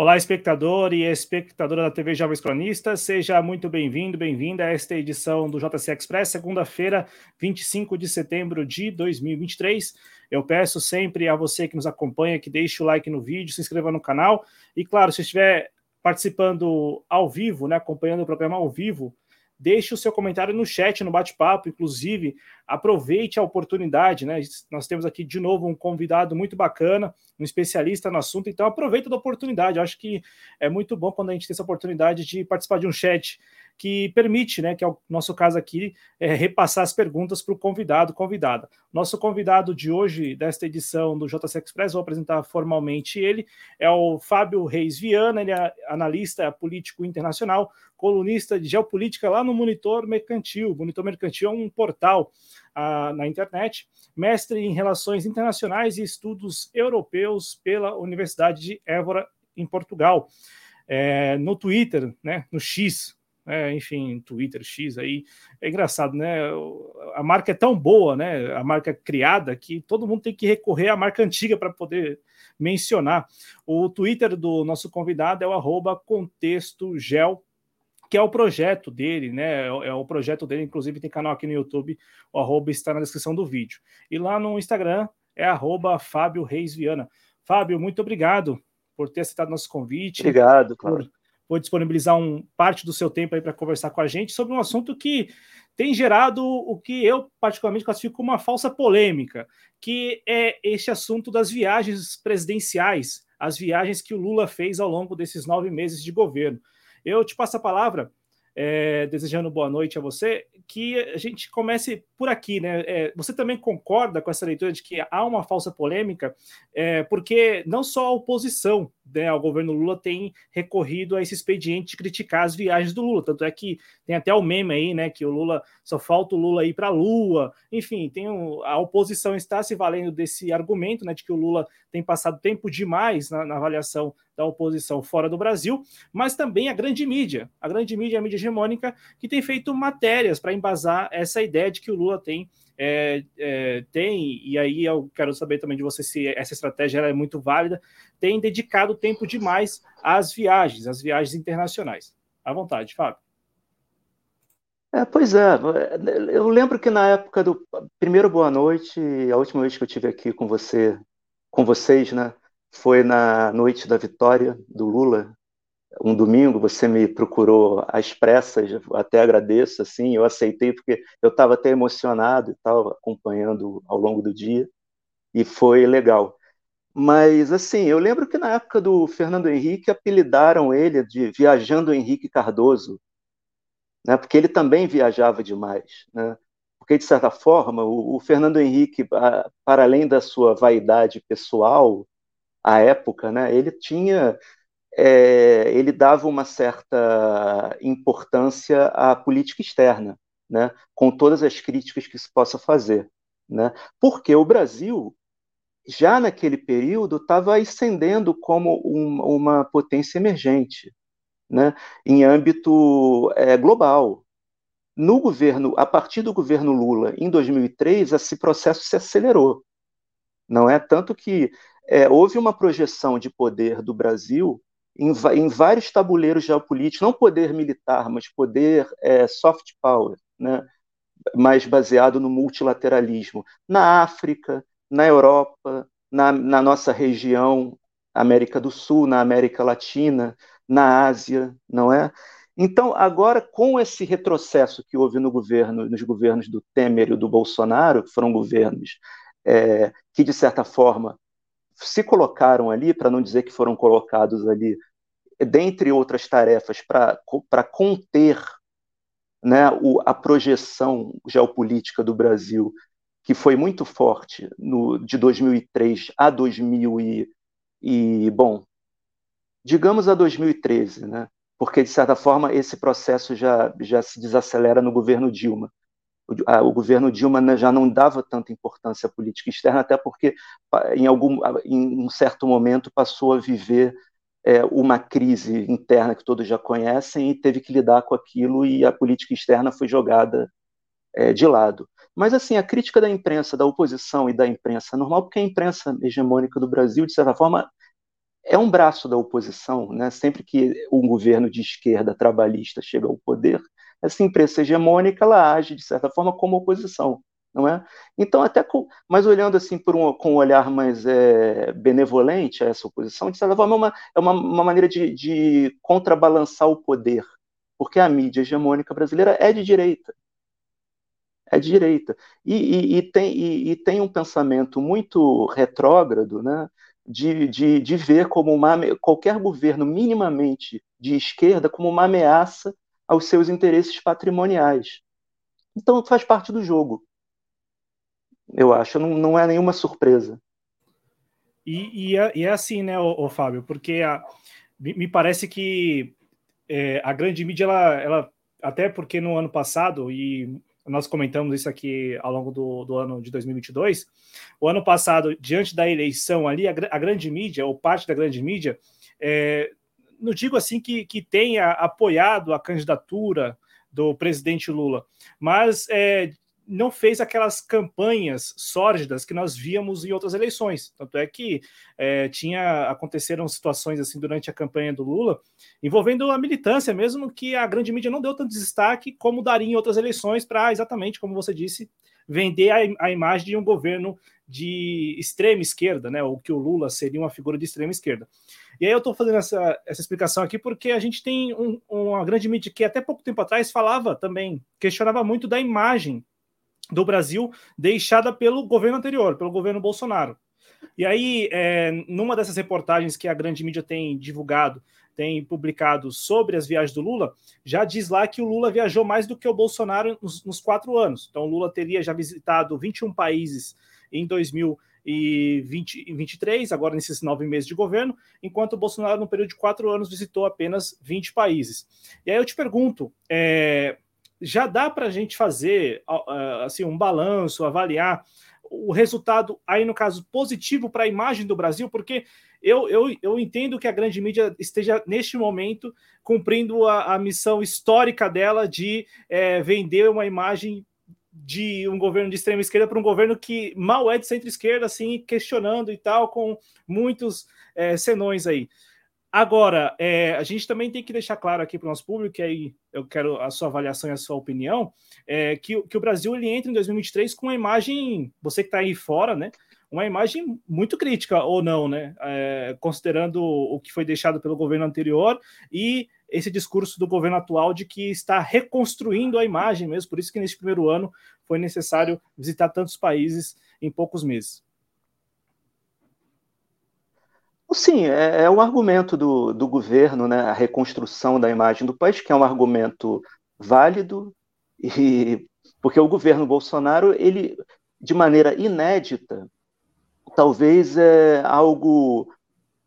Olá, espectador e espectadora da TV Jovens Cronistas, seja muito bem-vindo, bem-vinda a esta edição do JC Express, segunda-feira, 25 de setembro de 2023. Eu peço sempre a você que nos acompanha que deixe o like no vídeo, se inscreva no canal e, claro, se estiver participando ao vivo, né, acompanhando o programa ao vivo, deixe o seu comentário no chat, no bate-papo, inclusive aproveite a oportunidade, né? Nós temos aqui de novo um convidado muito bacana, um especialista no assunto, então aproveita da oportunidade. Eu acho que é muito bom quando a gente tem essa oportunidade de participar de um chat que permite, né, que é o nosso caso aqui, é, repassar as perguntas para o convidado, convidada. Nosso convidado de hoje, desta edição do JC Express, vou apresentar formalmente ele, é o Fábio Reis Viana, ele é analista político internacional, colunista de geopolítica lá no Monitor Mercantil. O Monitor Mercantil é um portal ah, na internet, mestre em relações internacionais e estudos europeus pela Universidade de Évora, em Portugal. É, no Twitter, né, no X, é, enfim, Twitter, X aí. É engraçado, né? A marca é tão boa, né? A marca criada que todo mundo tem que recorrer à marca antiga para poder mencionar. O Twitter do nosso convidado é o arroba contextogel, que é o projeto dele, né? É o projeto dele, inclusive tem canal aqui no YouTube, o arroba está na descrição do vídeo. E lá no Instagram é arroba Fábio Reis Viana. Fábio, muito obrigado por ter aceitado nosso convite. Obrigado, claro por disponibilizar um parte do seu tempo aí para conversar com a gente sobre um assunto que tem gerado o que eu particularmente classifico como uma falsa polêmica, que é este assunto das viagens presidenciais, as viagens que o Lula fez ao longo desses nove meses de governo. Eu te passo a palavra é, desejando boa noite a você, que a gente comece por aqui, né? É, você também concorda com essa leitura de que há uma falsa polêmica, é, porque não só a oposição né, ao governo Lula tem recorrido a esse expediente de criticar as viagens do Lula, tanto é que tem até o meme aí, né, que o Lula só falta o Lula ir para a Lua, enfim, tem um, a oposição está se valendo desse argumento, né, de que o Lula tem passado tempo demais na, na avaliação da oposição fora do Brasil, mas também a grande mídia, a grande mídia, a mídia hegemônica, que tem feito matérias para embasar essa ideia de que o Lula tem é, é, tem, e aí eu quero saber também de você se essa estratégia é muito válida, tem dedicado tempo demais às viagens, às viagens internacionais. À vontade, Fábio. É, pois é, eu lembro que na época do primeiro Boa Noite, a última vez que eu tive aqui com você, com vocês, né, foi na noite da vitória do Lula, um domingo, você me procurou às pressas, até agradeço, assim, eu aceitei porque eu estava até emocionado e tal, acompanhando ao longo do dia, e foi legal. Mas, assim, eu lembro que na época do Fernando Henrique apelidaram ele de Viajando Henrique Cardoso, né, porque ele também viajava demais, né? Porque, de certa forma, o, o Fernando Henrique, para além da sua vaidade pessoal, à época, né, ele tinha é, ele dava uma certa importância à política externa, né, com todas as críticas que se possa fazer, né, porque o Brasil já naquele período estava ascendendo como um, uma potência emergente, né, em âmbito é, global. No governo, a partir do governo Lula, em 2003, esse processo se acelerou. Não é tanto que é, houve uma projeção de poder do Brasil em, em vários tabuleiros geopolíticos, não poder militar, mas poder é, soft power, né? mais baseado no multilateralismo, na África, na Europa, na, na nossa região, América do Sul, na América Latina, na Ásia, não é? Então, agora, com esse retrocesso que houve no governo, nos governos do Temer e do Bolsonaro, que foram governos é, que, de certa forma, se colocaram ali, para não dizer que foram colocados ali, dentre outras tarefas, para conter né, o, a projeção geopolítica do Brasil, que foi muito forte no, de 2003 a 2000 e, e, bom, digamos a 2013, né? porque, de certa forma, esse processo já, já se desacelera no governo Dilma o governo Dilma já não dava tanta importância à política externa, até porque em algum em um certo momento passou a viver é, uma crise interna que todos já conhecem e teve que lidar com aquilo e a política externa foi jogada é, de lado. Mas assim, a crítica da imprensa, da oposição e da imprensa normal, porque a imprensa hegemônica do Brasil, de certa forma, é um braço da oposição, né? Sempre que um governo de esquerda trabalhista chega ao poder, essa imprensa hegemônica ela age de certa forma como oposição, não é? Então até com, mas olhando assim por um, com um olhar mais é, benevolente a essa oposição, de certa forma é uma, é uma, uma maneira de, de contrabalançar o poder, porque a mídia hegemônica brasileira é de direita, é de direita e, e, e tem, e, e tem um pensamento muito retrógrado, né? de, de, de ver como uma, qualquer governo minimamente de esquerda como uma ameaça aos seus interesses patrimoniais. Então faz parte do jogo. Eu acho, não, não é nenhuma surpresa. E, e, é, e é assim, né, o, o Fábio, porque a, me parece que é, a grande mídia, ela, ela, até porque no ano passado, e nós comentamos isso aqui ao longo do, do ano de 2022. O ano passado, diante da eleição ali, a, a grande mídia, ou parte da grande mídia, é, não digo assim que, que tenha apoiado a candidatura do presidente Lula, mas é, não fez aquelas campanhas sórdidas que nós víamos em outras eleições. Tanto é que é, tinha aconteceram situações assim durante a campanha do Lula envolvendo a militância mesmo que a grande mídia não deu tanto destaque como daria em outras eleições para exatamente como você disse vender a, a, imagem de um governo de extrema esquerda, né? Ou que o Lula seria uma figura de extrema esquerda. E aí eu estou fazendo essa, essa explicação aqui porque a gente tem um, uma grande mídia que até pouco tempo atrás falava também, questionava muito da imagem do Brasil deixada pelo governo anterior, pelo governo Bolsonaro. E aí, é, numa dessas reportagens que a grande mídia tem divulgado, tem publicado sobre as viagens do Lula, já diz lá que o Lula viajou mais do que o Bolsonaro nos, nos quatro anos. Então, o Lula teria já visitado 21 países em 2023, agora nesses nove meses de governo, enquanto o Bolsonaro, no período de quatro anos, visitou apenas 20 países. E aí eu te pergunto, é, já dá para a gente fazer assim um balanço, avaliar o resultado aí no caso positivo para a imagem do Brasil, porque eu, eu, eu entendo que a grande mídia esteja neste momento cumprindo a, a missão histórica dela de é, vender uma imagem de um governo de extrema esquerda para um governo que mal é de centro-esquerda, assim, questionando e tal, com muitos é, senões aí. Agora, é, a gente também tem que deixar claro aqui para o nosso público, que aí eu quero a sua avaliação e a sua opinião, é, que, que o Brasil ele entra em 2023 com uma imagem, você que está aí fora, né? Uma imagem muito crítica, ou não, né? É, considerando o que foi deixado pelo governo anterior e esse discurso do governo atual de que está reconstruindo a imagem mesmo, por isso que neste primeiro ano foi necessário visitar tantos países em poucos meses. Sim, é, é um argumento do, do governo, né, a reconstrução da imagem do país, que é um argumento válido, e porque o governo Bolsonaro, ele, de maneira inédita, talvez é, algo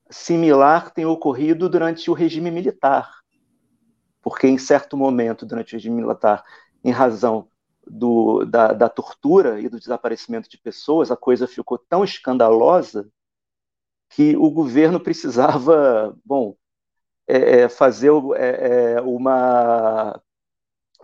similar tenha ocorrido durante o regime militar, porque em certo momento, durante o regime militar, em razão do, da, da tortura e do desaparecimento de pessoas, a coisa ficou tão escandalosa que o governo precisava, bom, é, é fazer é, é, uma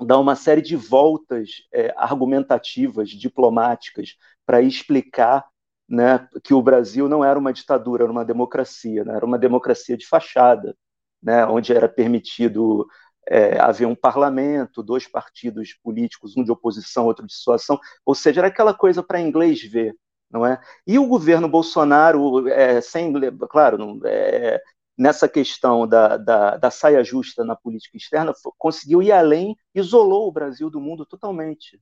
dar uma série de voltas é, argumentativas, diplomáticas, para explicar né, que o Brasil não era uma ditadura, era uma democracia, né, era uma democracia de fachada, né, onde era permitido é, haver um parlamento, dois partidos políticos, um de oposição, outro de situação, ou seja, era aquela coisa para inglês ver, não é? E o governo Bolsonaro, é, sem, claro, não, é, nessa questão da, da, da, saia justa na política externa, conseguiu ir além, isolou o Brasil do mundo totalmente.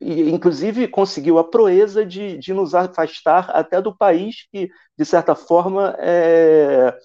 E, inclusive, conseguiu a proeza de, de nos afastar até do país que, de certa forma, é,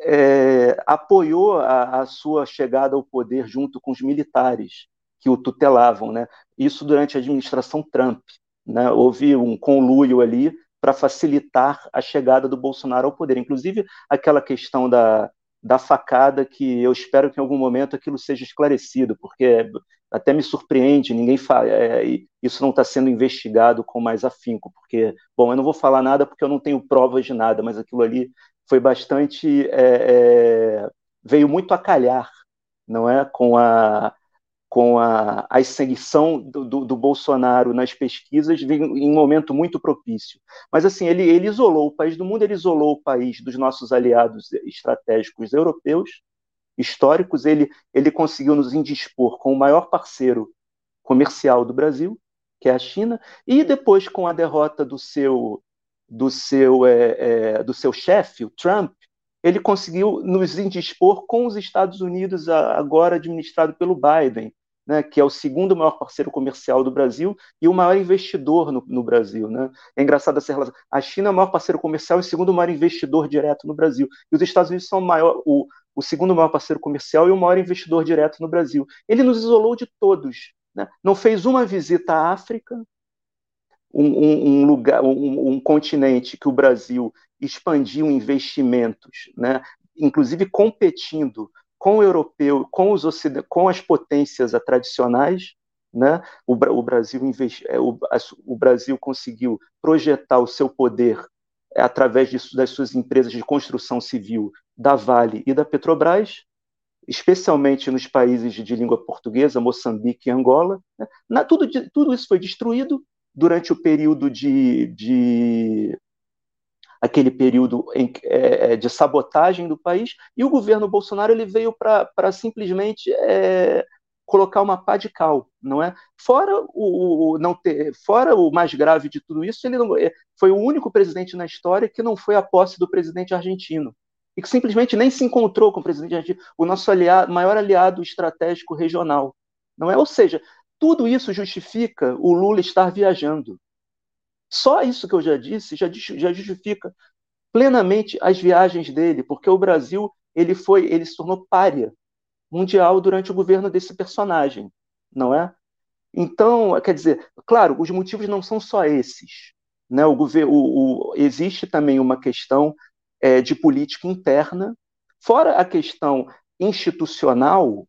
é, apoiou a, a, sua chegada ao poder junto com os militares que o tutelavam. Né? Isso durante a administração Trump. Né? Houve um conluio ali para facilitar a chegada do Bolsonaro ao poder. Inclusive, aquela questão da, da facada, que eu espero que em algum momento aquilo seja esclarecido, porque até me surpreende, ninguém fala, é, isso não está sendo investigado com mais afinco, porque, bom, eu não vou falar nada porque eu não tenho provas de nada, mas aquilo ali foi bastante, é, é, veio muito a calhar, não é, com a com a, a ascensão do, do, do, Bolsonaro nas pesquisas em um momento muito propício. Mas, assim, ele, ele isolou o país do mundo, ele isolou o país dos nossos aliados estratégicos europeus, históricos, ele, ele conseguiu nos indispor com o maior parceiro comercial do Brasil, que é a China, e depois, com a derrota do seu, do seu, é, é, do seu chefe, o Trump, ele conseguiu nos indispor com os Estados Unidos, agora administrado pelo Biden, né, que é o segundo maior parceiro comercial do Brasil e o maior investidor no, no Brasil. Né? É engraçado essa relação. A China é o maior parceiro comercial e o segundo maior investidor direto no Brasil. E os Estados Unidos são o, maior, o, o segundo maior parceiro comercial e o maior investidor direto no Brasil. Ele nos isolou de todos. Né? Não fez uma visita à África, um, um, lugar, um, um, continente que o Brasil expandiu investimentos, né? inclusive competindo com o europeu, com, os com as potências tradicionais, né? O, o Brasil investi, é, o, o, Brasil conseguiu projetar o seu poder é, através de, das suas empresas de construção civil, da Vale e da Petrobras, especialmente nos países de língua portuguesa, Moçambique e Angola. Né? Na, tudo, tudo isso foi destruído durante o período de, de aquele período em, é, é, de sabotagem do país, e o governo Bolsonaro ele veio para simplesmente é, colocar uma pá de cal, não é? Fora o, o, não ter, fora o mais grave de tudo isso, ele não, é, foi o único presidente na história que não foi a posse do presidente argentino e que simplesmente nem se encontrou com o presidente argentino, o nosso aliado, maior aliado estratégico regional, não é? Ou seja, tudo isso justifica o Lula estar viajando. Só isso que eu já disse já, já justifica plenamente as viagens dele, porque o Brasil ele foi, ele se tornou párea mundial durante o governo desse personagem, não é? Então, quer dizer, claro, os motivos não são só esses. Né? O governo, o, o, existe também uma questão é, de política interna, fora a questão institucional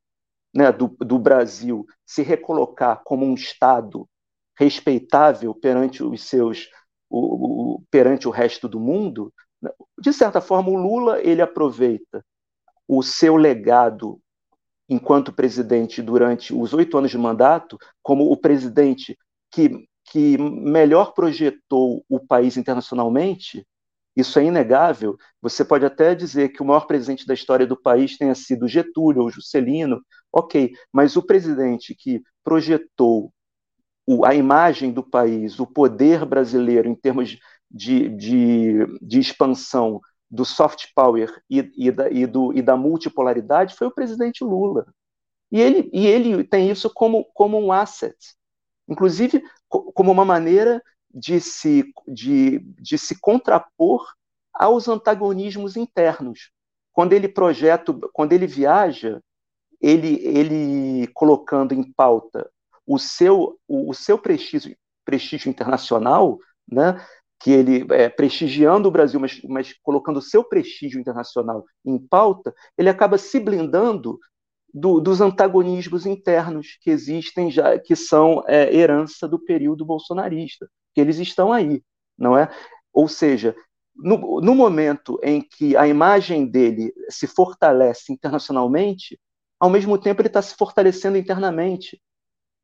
né, do, do Brasil se recolocar como um Estado respeitável perante os seus o, o, perante o resto do mundo, né, de certa forma o Lula ele aproveita o seu legado enquanto presidente durante os oito anos de mandato como o presidente que, que melhor projetou o país internacionalmente isso é inegável. Você pode até dizer que o maior presidente da história do país tenha sido Getúlio ou Juscelino, ok, mas o presidente que projetou a imagem do país, o poder brasileiro em termos de, de, de expansão do soft power e, e, da, e, do, e da multipolaridade foi o presidente Lula. E ele, e ele tem isso como, como um asset, inclusive como uma maneira de se, de, de se contrapor aos antagonismos internos. Quando ele projeta, quando ele viaja, ele, ele colocando em pauta o seu, o, o seu prestígio, prestígio internacional, né, que ele é, prestigiando o Brasil, mas, mas colocando o seu prestígio internacional em pauta, ele acaba se blindando do, dos antagonismos internos que existem já, que são é, herança do período bolsonarista que eles estão aí, não é? Ou seja, no, no momento em que a imagem dele se fortalece internacionalmente, ao mesmo tempo ele está se fortalecendo internamente,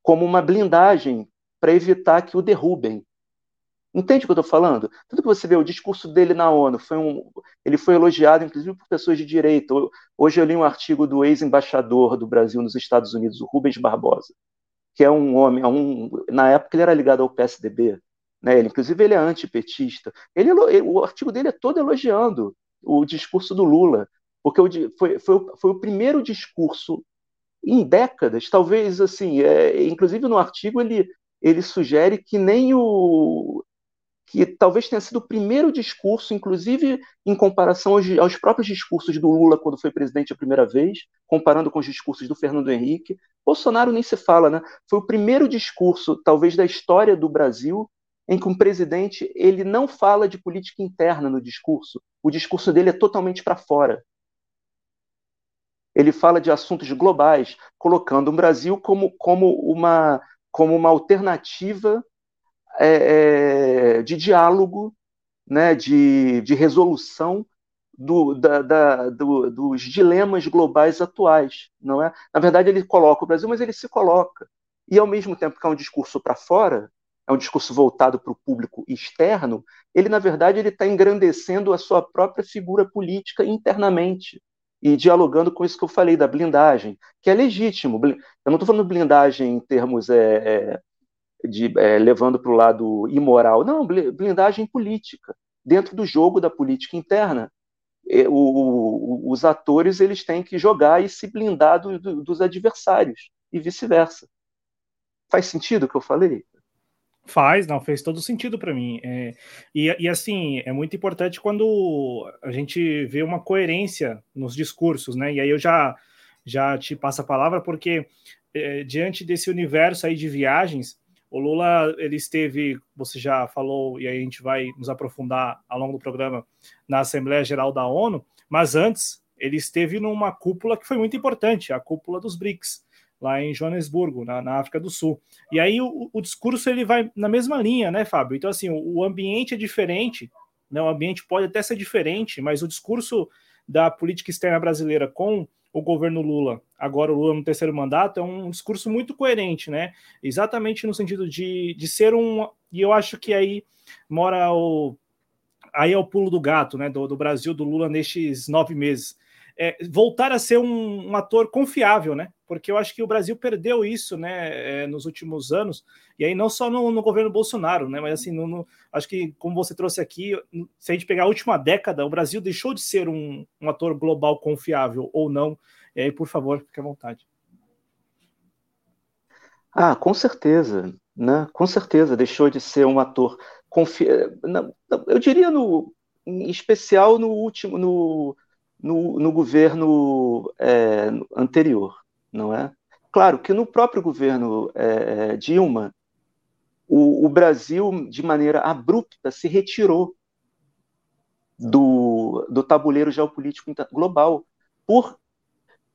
como uma blindagem para evitar que o derrubem. Entende o que eu estou falando? Tudo que você vê, o discurso dele na ONU, foi um, ele foi elogiado, inclusive, por pessoas de direita. Hoje eu li um artigo do ex-embaixador do Brasil nos Estados Unidos, o Rubens Barbosa, que é um homem, é um, na época ele era ligado ao PSDB, né? Ele, inclusive, ele é antipetista. Ele, o artigo dele é todo elogiando o discurso do Lula, porque foi, foi, foi o primeiro discurso em décadas, talvez assim, é, inclusive no artigo ele, ele sugere que nem o que talvez tenha sido o primeiro discurso, inclusive em comparação aos, aos, próprios discursos do Lula quando foi presidente a primeira vez, comparando com os discursos do Fernando Henrique. Bolsonaro nem se fala, né? Foi o primeiro discurso, talvez, da história do Brasil em que um presidente ele não fala de política interna no discurso. O discurso dele é totalmente para fora. Ele fala de assuntos globais, colocando o Brasil como, como, uma, como uma alternativa é, é, de diálogo, né, de, de resolução do, da, da, do, dos dilemas globais atuais, não é? Na verdade, ele coloca o Brasil, mas ele se coloca. E, ao mesmo tempo que é um discurso para fora, é um discurso voltado para o público externo, ele, na verdade, ele está engrandecendo a sua própria figura política internamente e dialogando com isso que eu falei da blindagem, que é legítimo. Eu não estou falando blindagem em termos é, é, de é, levando para o lado imoral, não, blindagem política dentro do jogo da política interna. O, o, os atores eles têm que jogar e se blindar do, do, dos adversários e vice-versa. Faz sentido o que eu falei? Faz, não, fez todo sentido para mim. É, e, e, assim, é muito importante quando a gente vê uma coerência nos discursos, né? E aí eu já, já te passo a palavra, porque é, diante desse universo aí de viagens, o Lula, ele esteve, você já falou, e aí a gente vai nos aprofundar ao longo do programa, na Assembleia Geral da ONU, mas antes, ele esteve numa cúpula que foi muito importante, a cúpula dos BRICS lá em Joanesburgo, na, na África do Sul. E aí o, o, discurso ele vai na mesma linha, né, Fábio? Então, assim, o, o ambiente é diferente, né? o ambiente pode até ser diferente, mas o discurso da política externa brasileira com o governo Lula, agora o Lula no terceiro mandato, é um discurso muito coerente, né? Exatamente no sentido de, de ser um. E eu acho que aí mora o. Aí é o pulo do gato, né? Do, do Brasil, do Lula nestes nove meses é, voltar a ser um, um, ator confiável, né? Porque eu acho que o Brasil perdeu isso, né, é, nos últimos anos, e aí não só no, no governo Bolsonaro, né? Mas assim, no, no, acho que, como você trouxe aqui, se a gente pegar a última década, o Brasil deixou de ser um, um ator global confiável ou não. E aí, por favor, fique à vontade. Ah, com certeza, né? Com certeza deixou de ser um ator confiável. Eu diria no, em especial no último, no no, no governo é, anterior, não é? Claro que no próprio governo é, é, Dilma, o, o, Brasil, de maneira abrupta, se retirou do, do tabuleiro geopolítico global por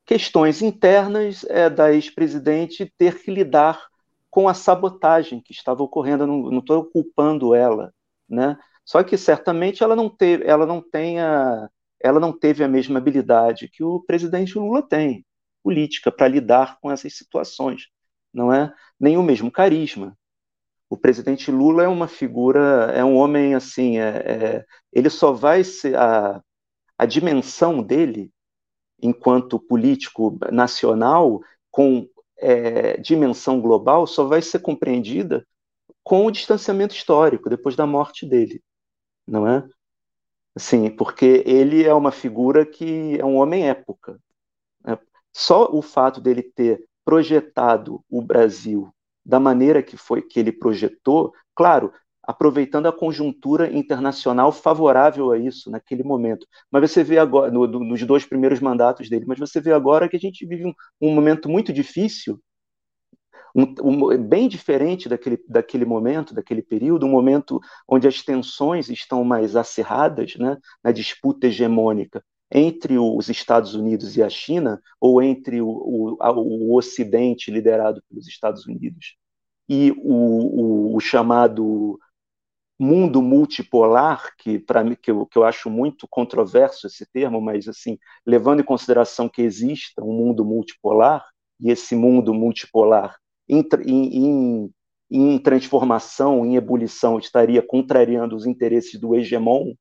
questões internas é, da ex-presidente ter que lidar com a sabotagem que estava ocorrendo. Não estou culpando ela, né? Só que certamente ela não teve, ela não tenha ela não teve a mesma habilidade que o presidente Lula tem, política, para lidar com essas situações, não é? Nem o mesmo carisma. O presidente Lula é uma figura, é um homem assim, é, é, ele só vai ser a, a dimensão dele enquanto político nacional com é, dimensão global só vai ser compreendida com o distanciamento histórico depois da morte dele, não é? Sim, porque ele é uma figura que é um homem época. Né? Só o fato dele ter projetado o Brasil da maneira que foi que ele projetou, claro, aproveitando a conjuntura internacional favorável a isso naquele momento. Mas você vê agora, no, no, nos dois primeiros mandatos dele, mas você vê agora que a gente vive um, um momento muito difícil um, um, bem diferente daquele, daquele momento, daquele período, um momento onde as tensões estão mais acirradas né, na disputa hegemônica entre os Estados Unidos e a China, ou entre o, o, o Ocidente liderado pelos Estados Unidos e o, o chamado mundo multipolar, que para mim que eu, que eu acho muito controverso esse termo, mas assim, levando em consideração que exista um mundo multipolar, e esse mundo multipolar em, em, em transformação, em ebulição, estaria contrariando os interesses do hegemon,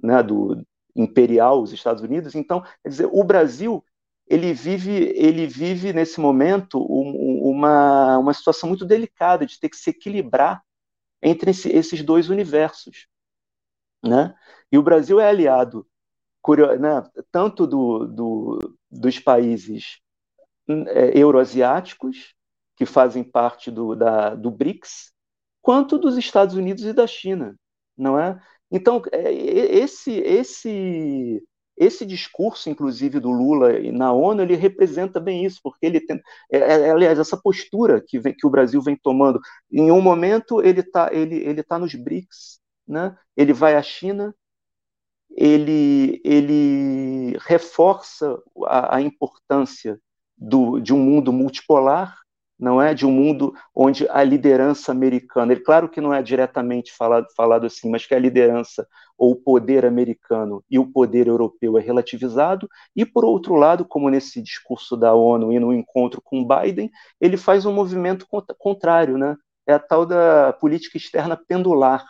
né, do imperial, os Estados Unidos. Então, quer dizer, o Brasil ele vive, ele vive nesse momento uma, uma situação muito delicada de ter que se equilibrar entre esse, esses dois universos. Né? E o Brasil é aliado né, tanto do, do, dos países é, euroasiáticos, que fazem parte do, da, do BRICS, quanto dos Estados Unidos e da China, não é? Então, é, esse, esse, esse discurso, inclusive, do Lula na ONU, ele representa bem isso, porque ele tem, é, é, aliás, essa postura que, vem, que o Brasil vem tomando, em um momento ele está ele, ele tá nos BRICS, né? ele vai à China, ele, ele reforça a, a importância do, de um mundo multipolar, não é de um mundo onde a liderança americana, ele claro que não é diretamente falado, falado assim, mas que a liderança ou o poder americano e o poder europeu é relativizado, e por outro lado, como nesse discurso da ONU e no encontro com Biden, ele faz um movimento contrário, né? É a tal da política externa pendular,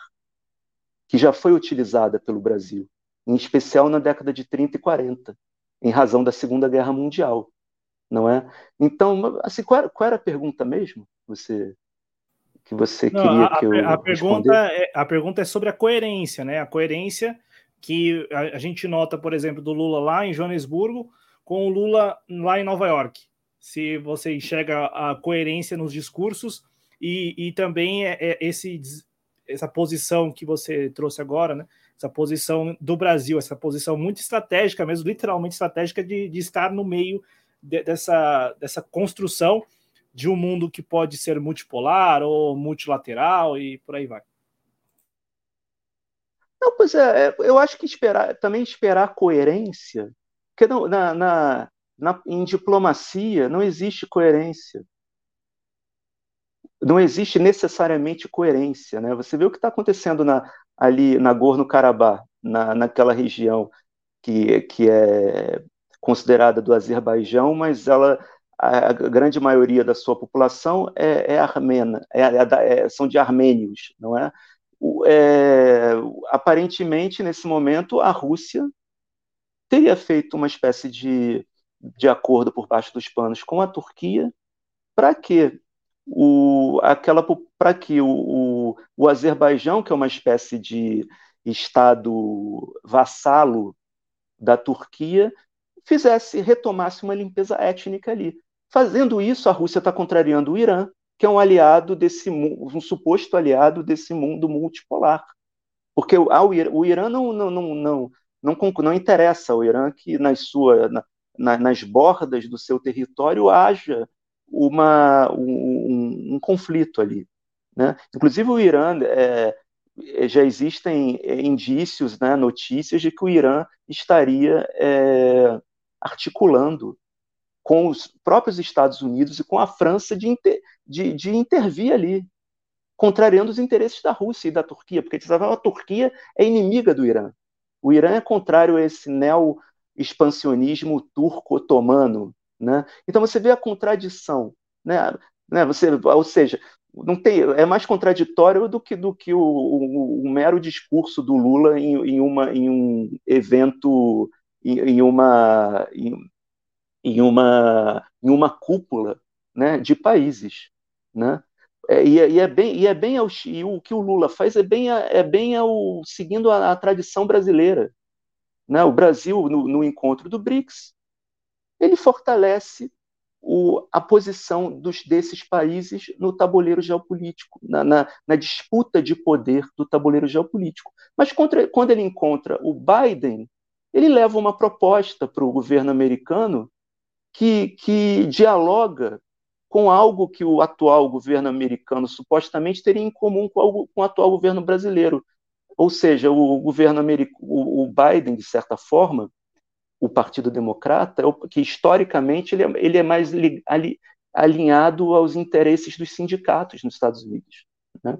que já foi utilizada pelo Brasil, em especial na década de 30 e 40, em razão da Segunda Guerra Mundial não é? Então, assim, qual era, qual era a pergunta mesmo? Você que você não, queria a, que eu a pergunta é, a pergunta é sobre a coerência, né? A coerência que a, a, gente nota, por exemplo, do Lula lá em Joanesburgo com o Lula lá em Nova York. Se você enxerga a coerência nos discursos e, e também é, é esse essa posição que você trouxe agora, né? Essa posição do Brasil, essa posição muito estratégica, mesmo literalmente estratégica de, de estar no meio de, dessa, dessa construção de um mundo que pode ser multipolar ou multilateral e por aí vai. Não, pois é, é eu acho que esperar, também esperar coerência, porque na, na, na, em diplomacia não existe coerência. Não existe necessariamente coerência. Né? Você vê o que está acontecendo na, ali na Gorno-Karabakh, na, naquela região que, que é considerada do Azerbaijão, mas ela a, grande maioria da sua população é, é armena, é, é, é, são de armênios, não é? é? Aparentemente, nesse momento, a Rússia teria feito uma espécie de, de acordo por baixo dos panos com a Turquia, para que o, aquela para que o, o, o Azerbaijão, que é uma espécie de estado vassalo da Turquia, fizesse, retomasse uma limpeza étnica ali. Fazendo isso, a Rússia está contrariando o Irã, que é um aliado desse um suposto aliado desse mundo multipolar. Porque o Irã não, não, não, não, não, não interessa ao Irã que nas, sua, na, nas bordas do seu território haja uma, um, um conflito ali. Né? Inclusive, o Irã é, já existem indícios, né, notícias de que o Irã estaria é, articulando com os próprios Estados Unidos e com a França de, inter, de, de intervir ali, contrariando os interesses da Rússia e da Turquia, porque a Turquia é inimiga do Irã. O Irã é contrário a esse neo-expansionismo turco-otomano. Né? Então você vê a contradição. Né? Né? Você, ou seja, não tem, é mais contraditório do que, do que o, o, o mero discurso do Lula em, em, uma, em um evento em, uma em, em, uma em uma cúpula né, de países, né? É, e, é, e, é bem e é bem ao, e o que o Lula faz é bem é bem ao, seguindo a, a tradição brasileira, né? O Brasil no, no encontro do BRICS ele fortalece o, a posição dos, desses países no tabuleiro geopolítico, na, na, na, disputa de poder do tabuleiro geopolítico. Mas contra, quando ele encontra o Biden, ele leva uma proposta para o governo americano que, que dialoga com algo que o atual governo americano supostamente teria em comum com, algo, com o atual governo brasileiro. Ou seja, o governo americano, o Biden, de certa forma, o Partido Democrata, é que historicamente ele é, ele é mais li, ali, alinhado aos interesses dos sindicatos nos Estados Unidos. Né?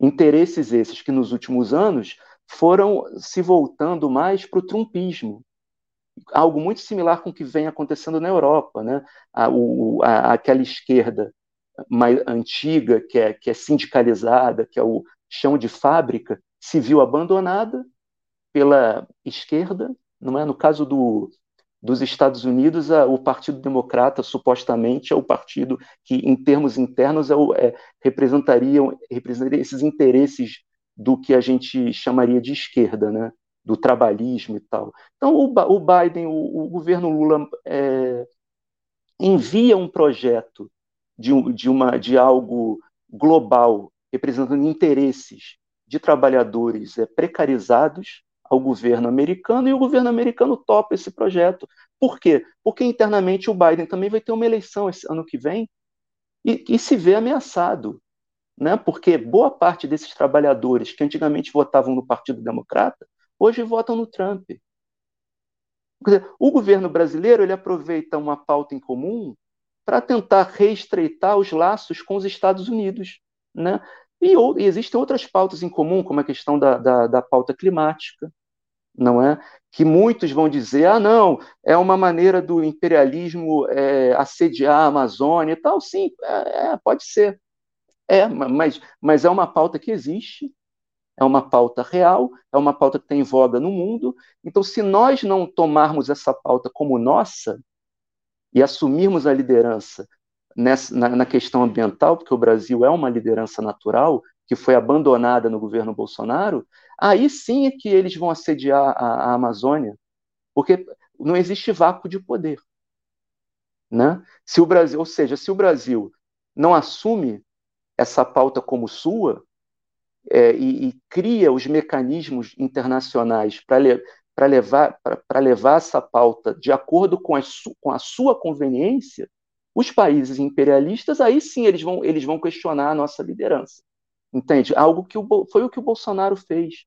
Interesses esses que nos últimos anos foram se voltando mais para o trumpismo, algo muito similar com o que vem acontecendo na Europa, né? A, o, a, aquela esquerda mais antiga, que é, que é sindicalizada, que é o chão de fábrica, se viu abandonada pela esquerda, não é? No caso do, dos Estados Unidos, a, o Partido Democrata supostamente é o partido que, em termos internos, é, é representaria, representaria esses interesses do que a gente chamaria de esquerda, né? do trabalhismo e tal. Então, o, o Biden, o, o, governo Lula é, envia um projeto de, de, uma, de algo global, representando interesses de trabalhadores é, precarizados ao governo americano, e o governo americano topa esse projeto. Por quê? Porque internamente o Biden também vai ter uma eleição esse ano que vem e, e se vê ameaçado né? porque boa parte desses trabalhadores que antigamente votavam no Partido Democrata, hoje votam no Trump. Dizer, o governo brasileiro ele aproveita uma pauta em comum para tentar reestreitar os laços com os Estados Unidos. Né? E, e, existem outras pautas em comum, como a questão da, da, da pauta climática, não é? Que muitos vão dizer, ah, não, é uma maneira do imperialismo é, assediar a Amazônia e tal. Sim, é, é, pode ser. É, mas, mas é uma pauta que existe, é uma pauta real, é uma pauta que tem voga no mundo. Então, se nós não tomarmos essa pauta como nossa e assumirmos a liderança nessa, na, na questão ambiental, porque o Brasil é uma liderança natural que foi abandonada no governo Bolsonaro, aí sim é que eles vão assediar a, a Amazônia, porque não existe vácuo de poder. Né? Se o Brasil, ou seja, se o Brasil não assume essa pauta como sua é, e, e, cria os mecanismos internacionais para le, levar, levar essa pauta de acordo com a, su, com a sua conveniência, os países imperialistas, aí sim eles vão, eles vão questionar a nossa liderança. Entende? Algo que o, foi o que o Bolsonaro fez,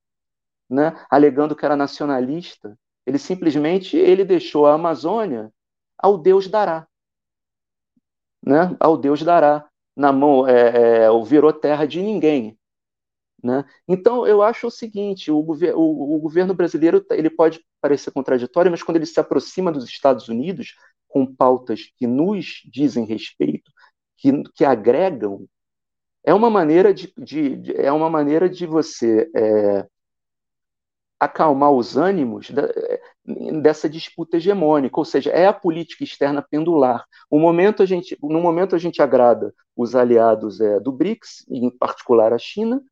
né? alegando que era nacionalista. Ele simplesmente ele deixou a Amazônia ao Deus dará. Né? Ao Deus dará. Na mão, é, é, virou terra de ninguém. Né? Então, eu acho o seguinte: o, gover o, o, governo brasileiro ele pode parecer contraditório, mas quando ele se aproxima dos Estados Unidos com pautas que nos dizem respeito, que, que agregam é uma maneira de, de, de é uma maneira de você é, acalmar os ânimos é, dessa disputa hegemônica, ou seja, é a política externa pendular. Momento a gente, no momento a gente agrada os aliados é, do BRICS, em particular a China,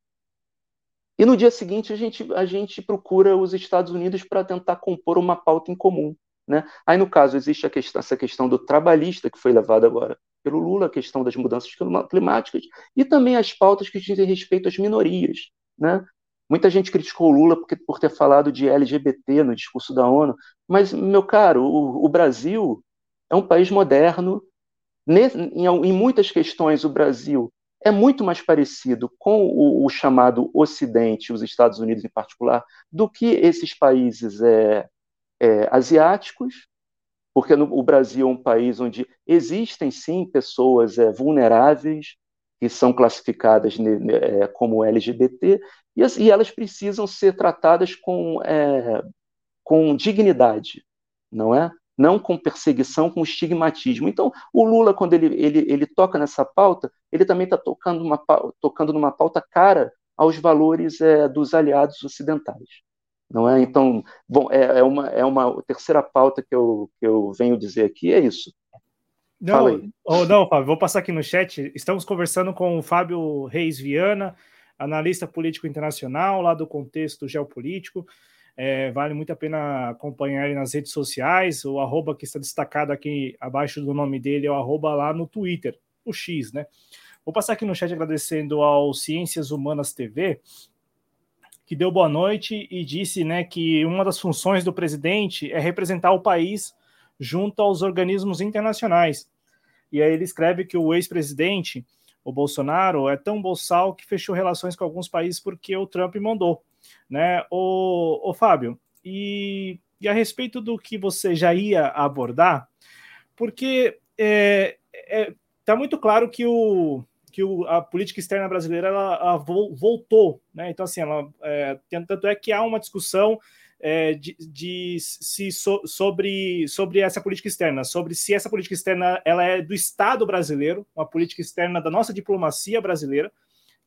e no dia seguinte a gente, a gente procura os Estados Unidos para tentar compor uma pauta em comum. Né? Aí, no caso, existe questão, essa questão do trabalhista que foi levada agora pelo Lula, a questão das mudanças climáticas e também as pautas que dizem respeito às minorias. Né? Muita gente criticou o Lula porque, por ter falado de LGBT no discurso da ONU, mas, meu caro, o, o Brasil é um país moderno. Em, em, muitas questões, o Brasil é muito mais parecido com o, o, chamado Ocidente, os Estados Unidos em particular, do que esses países é, é, asiáticos, porque no, o Brasil é um país onde existem sim pessoas é, vulneráveis que são classificadas é, como LGBT e, e, elas precisam ser tratadas com, é, com dignidade, não é? Não com perseguição, com estigmatismo. Então, o Lula, quando ele, ele, ele toca nessa pauta, ele também está tocando, uma, tocando numa pauta cara aos valores é, dos aliados ocidentais não é? Então, bom, é, é, uma, é uma terceira pauta que eu, que eu venho dizer aqui, é isso. Não, oh, não, Fábio, vou passar aqui no chat. Estamos conversando com o Fábio Reis Viana, analista político internacional, lá do contexto geopolítico. É, vale muito a pena acompanhar ele nas redes sociais. O arroba que está destacado aqui abaixo do nome dele é o arroba lá no Twitter, o X, né? Vou passar aqui no chat agradecendo ao Ciências Humanas TV, que deu boa noite e disse né, que uma das funções do presidente é representar o país junto aos organismos internacionais. E aí ele escreve que o ex-presidente, o Bolsonaro, é tão boçal que fechou relações com alguns países porque o Trump mandou. Né? O, o Fábio, e, e a respeito do que você já ia abordar, porque é, é, tá muito claro que o, que o, a política externa brasileira ela, ela voltou, né? Então assim, ela, é, tanto é que há uma discussão é, de, de, se so, sobre, sobre essa política externa, sobre se essa política externa ela é do Estado brasileiro, uma política externa da nossa diplomacia brasileira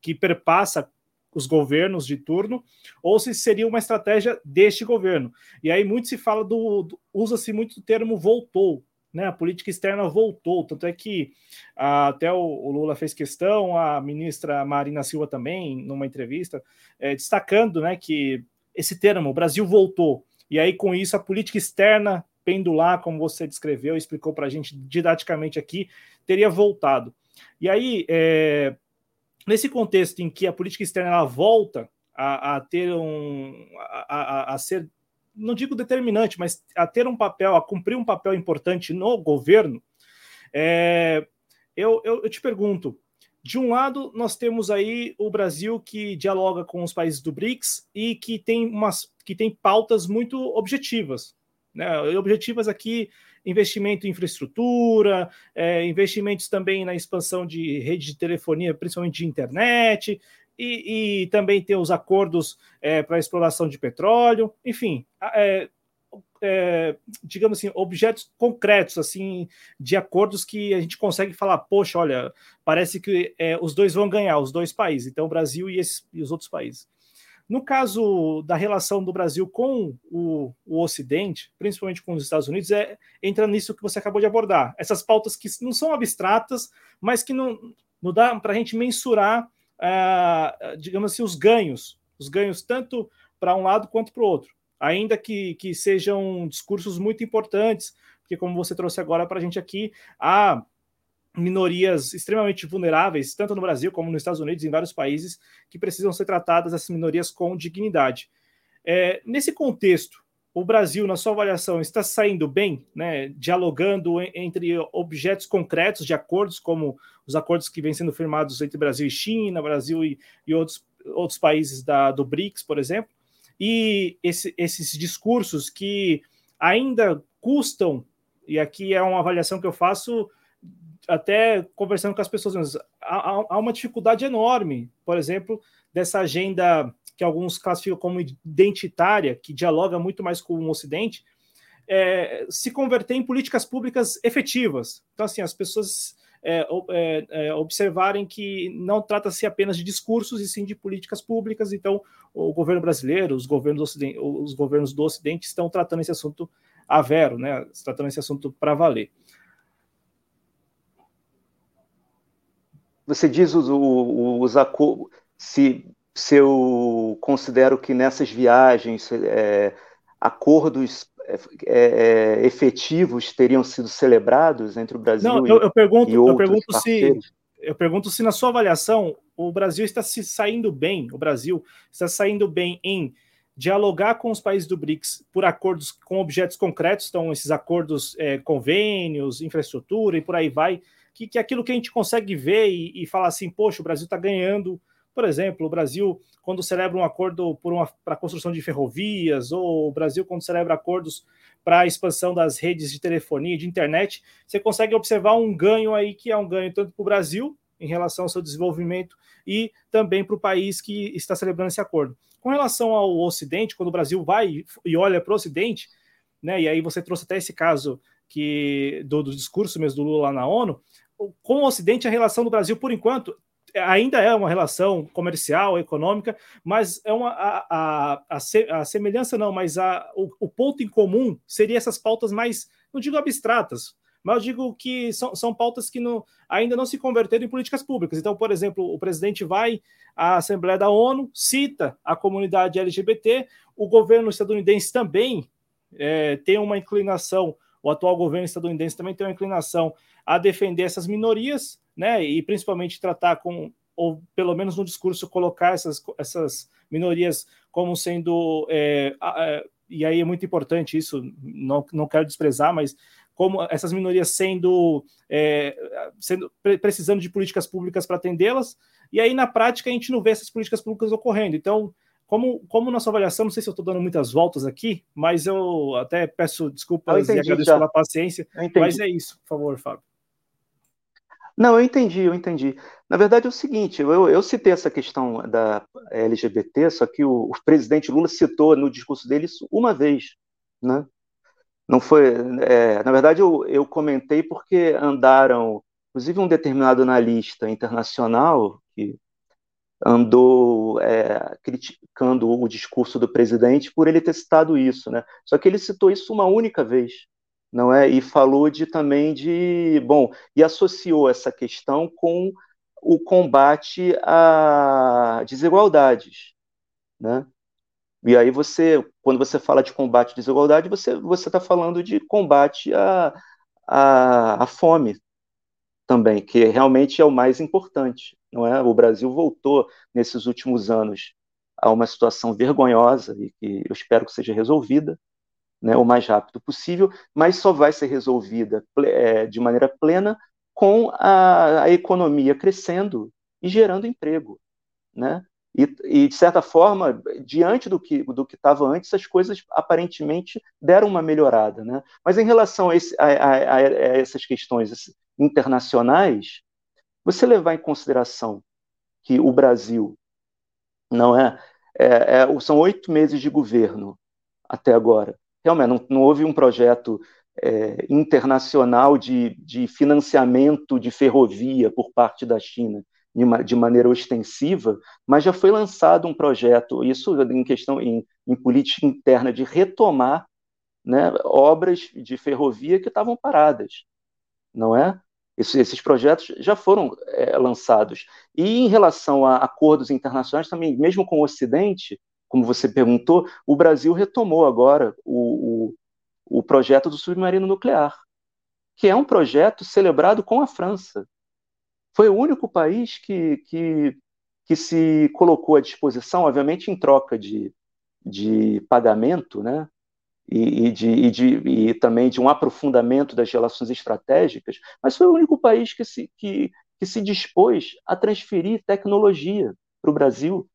que perpassa os governos de turno, ou se seria uma estratégia deste governo. E aí muito se fala do, do usa-se muito o termo voltou, né, a política externa voltou, tanto é que ah, até o, o, Lula fez questão, a ministra Marina Silva também, numa entrevista, é, destacando né, que esse termo, o Brasil voltou, e aí com isso a política externa pendular, como você descreveu, explicou para a gente didaticamente aqui, teria voltado. E aí, é, nesse contexto em que a política externa ela volta a, a ter um. A, a, a ser não digo determinante, mas a ter um papel, a cumprir um papel importante no governo, é, eu, eu, eu te pergunto: de um lado, nós temos aí o Brasil que dialoga com os países do BRICS e que tem, umas, que tem pautas muito objetivas. Né? Objetivas aqui investimento em infraestrutura, é, investimentos também na expansão de rede de telefonia, principalmente de internet, e, e também ter os acordos é, para exploração de petróleo, enfim, é, é, digamos assim, objetos concretos, assim, de acordos que a gente consegue falar, poxa, olha, parece que é, os dois vão ganhar, os dois países, então o Brasil e, e os outros países. No caso da relação do Brasil com o, o, Ocidente, principalmente com os Estados Unidos, é, entra nisso que você acabou de abordar. Essas pautas que não são abstratas, mas que não, não dá para a gente mensurar, uh, digamos assim, os ganhos, os ganhos tanto para um lado quanto para o outro ainda que, que sejam discursos muito importantes, porque, como você trouxe agora para a gente aqui, há minorias extremamente vulneráveis, tanto no Brasil como nos Estados Unidos, em vários países, que precisam ser tratadas, essas minorias, com dignidade. É, nesse contexto, o Brasil, na sua avaliação, está saindo bem, né, dialogando entre objetos concretos de acordos, como os acordos que vêm sendo firmados entre Brasil e China, Brasil e, e outros, outros países da, do BRICS, por exemplo, e esse, esses discursos que ainda custam, e aqui é uma avaliação que eu faço até conversando com as pessoas, há, há uma dificuldade enorme, por exemplo, dessa agenda que alguns classificam como identitária, que dialoga muito mais com o Ocidente, é, se converter em políticas públicas efetivas. Então, assim, as pessoas é, é, é, observarem que não trata-se apenas de discursos e sim de políticas públicas. Então, o governo brasileiro, os governos, os governos do Ocidente estão tratando esse assunto a vero, né? tratando esse assunto para valer. Você diz os, os, os se, se eu considero que nessas viagens é, acordos é, é, efetivos teriam sido celebrados entre o Brasil Não, eu, eu pergunto, e outros eu pergunto se eu pergunto se na sua avaliação o Brasil está se saindo bem, o Brasil está saindo bem em dialogar com os países do BRICS por acordos com objetos concretos, então esses acordos, é, convênios, infraestrutura e por aí vai, que, que é aquilo que a gente consegue ver e, e falar assim, poxa, o Brasil está ganhando por exemplo, o Brasil, quando celebra um acordo para a construção de ferrovias, ou o Brasil, quando celebra acordos para a expansão das redes de telefonia, de internet, você consegue observar um ganho aí que é um ganho tanto para o Brasil, em relação ao seu desenvolvimento, e também para o país que está celebrando esse acordo. Com relação ao Ocidente, quando o Brasil vai e olha para o Ocidente, né, e aí você trouxe até esse caso que do, do discurso mesmo do Lula lá na ONU, com o Ocidente, a relação do Brasil, por enquanto, ainda é uma relação comercial, econômica, mas é uma a, a, a, semelhança não, mas a, o, o, ponto em comum seria essas pautas mais, não digo abstratas, mas eu digo que são, são pautas que não, ainda não se converteram em políticas públicas. Então, por exemplo, o presidente vai à Assembleia da ONU, cita a comunidade LGBT, o governo estadunidense também é, tem uma inclinação, o atual governo estadunidense também tem uma inclinação a defender essas minorias, né? E principalmente tratar com, ou pelo menos no discurso, colocar essas, essas minorias como sendo. É, é, e aí é muito importante isso, não, não quero desprezar, mas como essas minorias sendo, é, sendo precisando de políticas públicas para atendê-las, e aí na prática a gente não vê essas políticas públicas ocorrendo. Então, como, como nossa avaliação, não sei se eu estou dando muitas voltas aqui, mas eu até peço desculpas e agradeço já. pela paciência, mas é isso, por favor, Fábio. Não, eu entendi, eu entendi. Na verdade é o seguinte, eu, eu citei essa questão da LGBT, só que o, o, presidente Lula citou no discurso dele isso uma vez, né? Não foi, é, na verdade eu, eu comentei porque andaram, inclusive um determinado analista internacional que andou é, criticando o discurso do presidente por ele ter citado isso, né? Só que ele citou isso uma única vez não é? E falou de também de, bom, e associou essa questão com o combate a desigualdades, né? E aí você, quando você fala de combate à desigualdade, você você está falando de combate à, à, à fome também, que realmente é o mais importante, não é? O Brasil voltou nesses últimos anos a uma situação vergonhosa e que eu espero que seja resolvida, né, o mais rápido possível, mas só vai ser resolvida é, de maneira plena com a, a, economia crescendo e gerando emprego, né? E, e, de certa forma, diante do que do que estava antes, as coisas aparentemente deram uma melhorada, né? Mas em relação a, esse, a, a, essas questões internacionais, você levar em consideração que o Brasil não é, é, é são oito meses de governo até agora. Realmente não, não houve um projeto é, internacional de, de financiamento de ferrovia por parte da China de maneira ostensiva, mas já foi lançado um projeto, isso em questão em, em política interna, de retomar né, obras de ferrovia que estavam paradas, não é? Esses projetos já foram é, lançados. E em relação a acordos internacionais, também, mesmo com o Ocidente, como você perguntou, o Brasil retomou agora o, o, o projeto do submarino nuclear, que é um projeto celebrado com a França. Foi o único país que, que, que se colocou à disposição, obviamente em troca de, de pagamento, né? E, e, de, e, de, e também de um aprofundamento das relações estratégicas, mas foi o único país que se, que, que se dispôs a transferir tecnologia para o Brasil,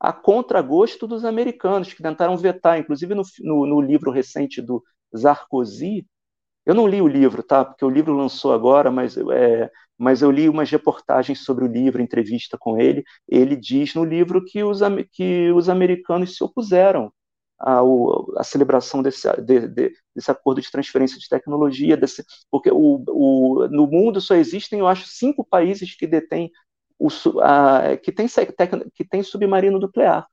a contragosto dos americanos, que tentaram vetar, inclusive no, no, no livro recente do Sarkozy, eu não li o livro, tá? Porque o livro lançou agora, mas, é, mas eu li umas reportagens sobre o livro, entrevista com ele. Ele diz no livro que os, que os americanos se opuseram à celebração desse, de, de, desse acordo de transferência de tecnologia, desse, porque o, o, no mundo só existem, eu acho, cinco países que detêm o, a, que, tem, que tem submarino nuclear.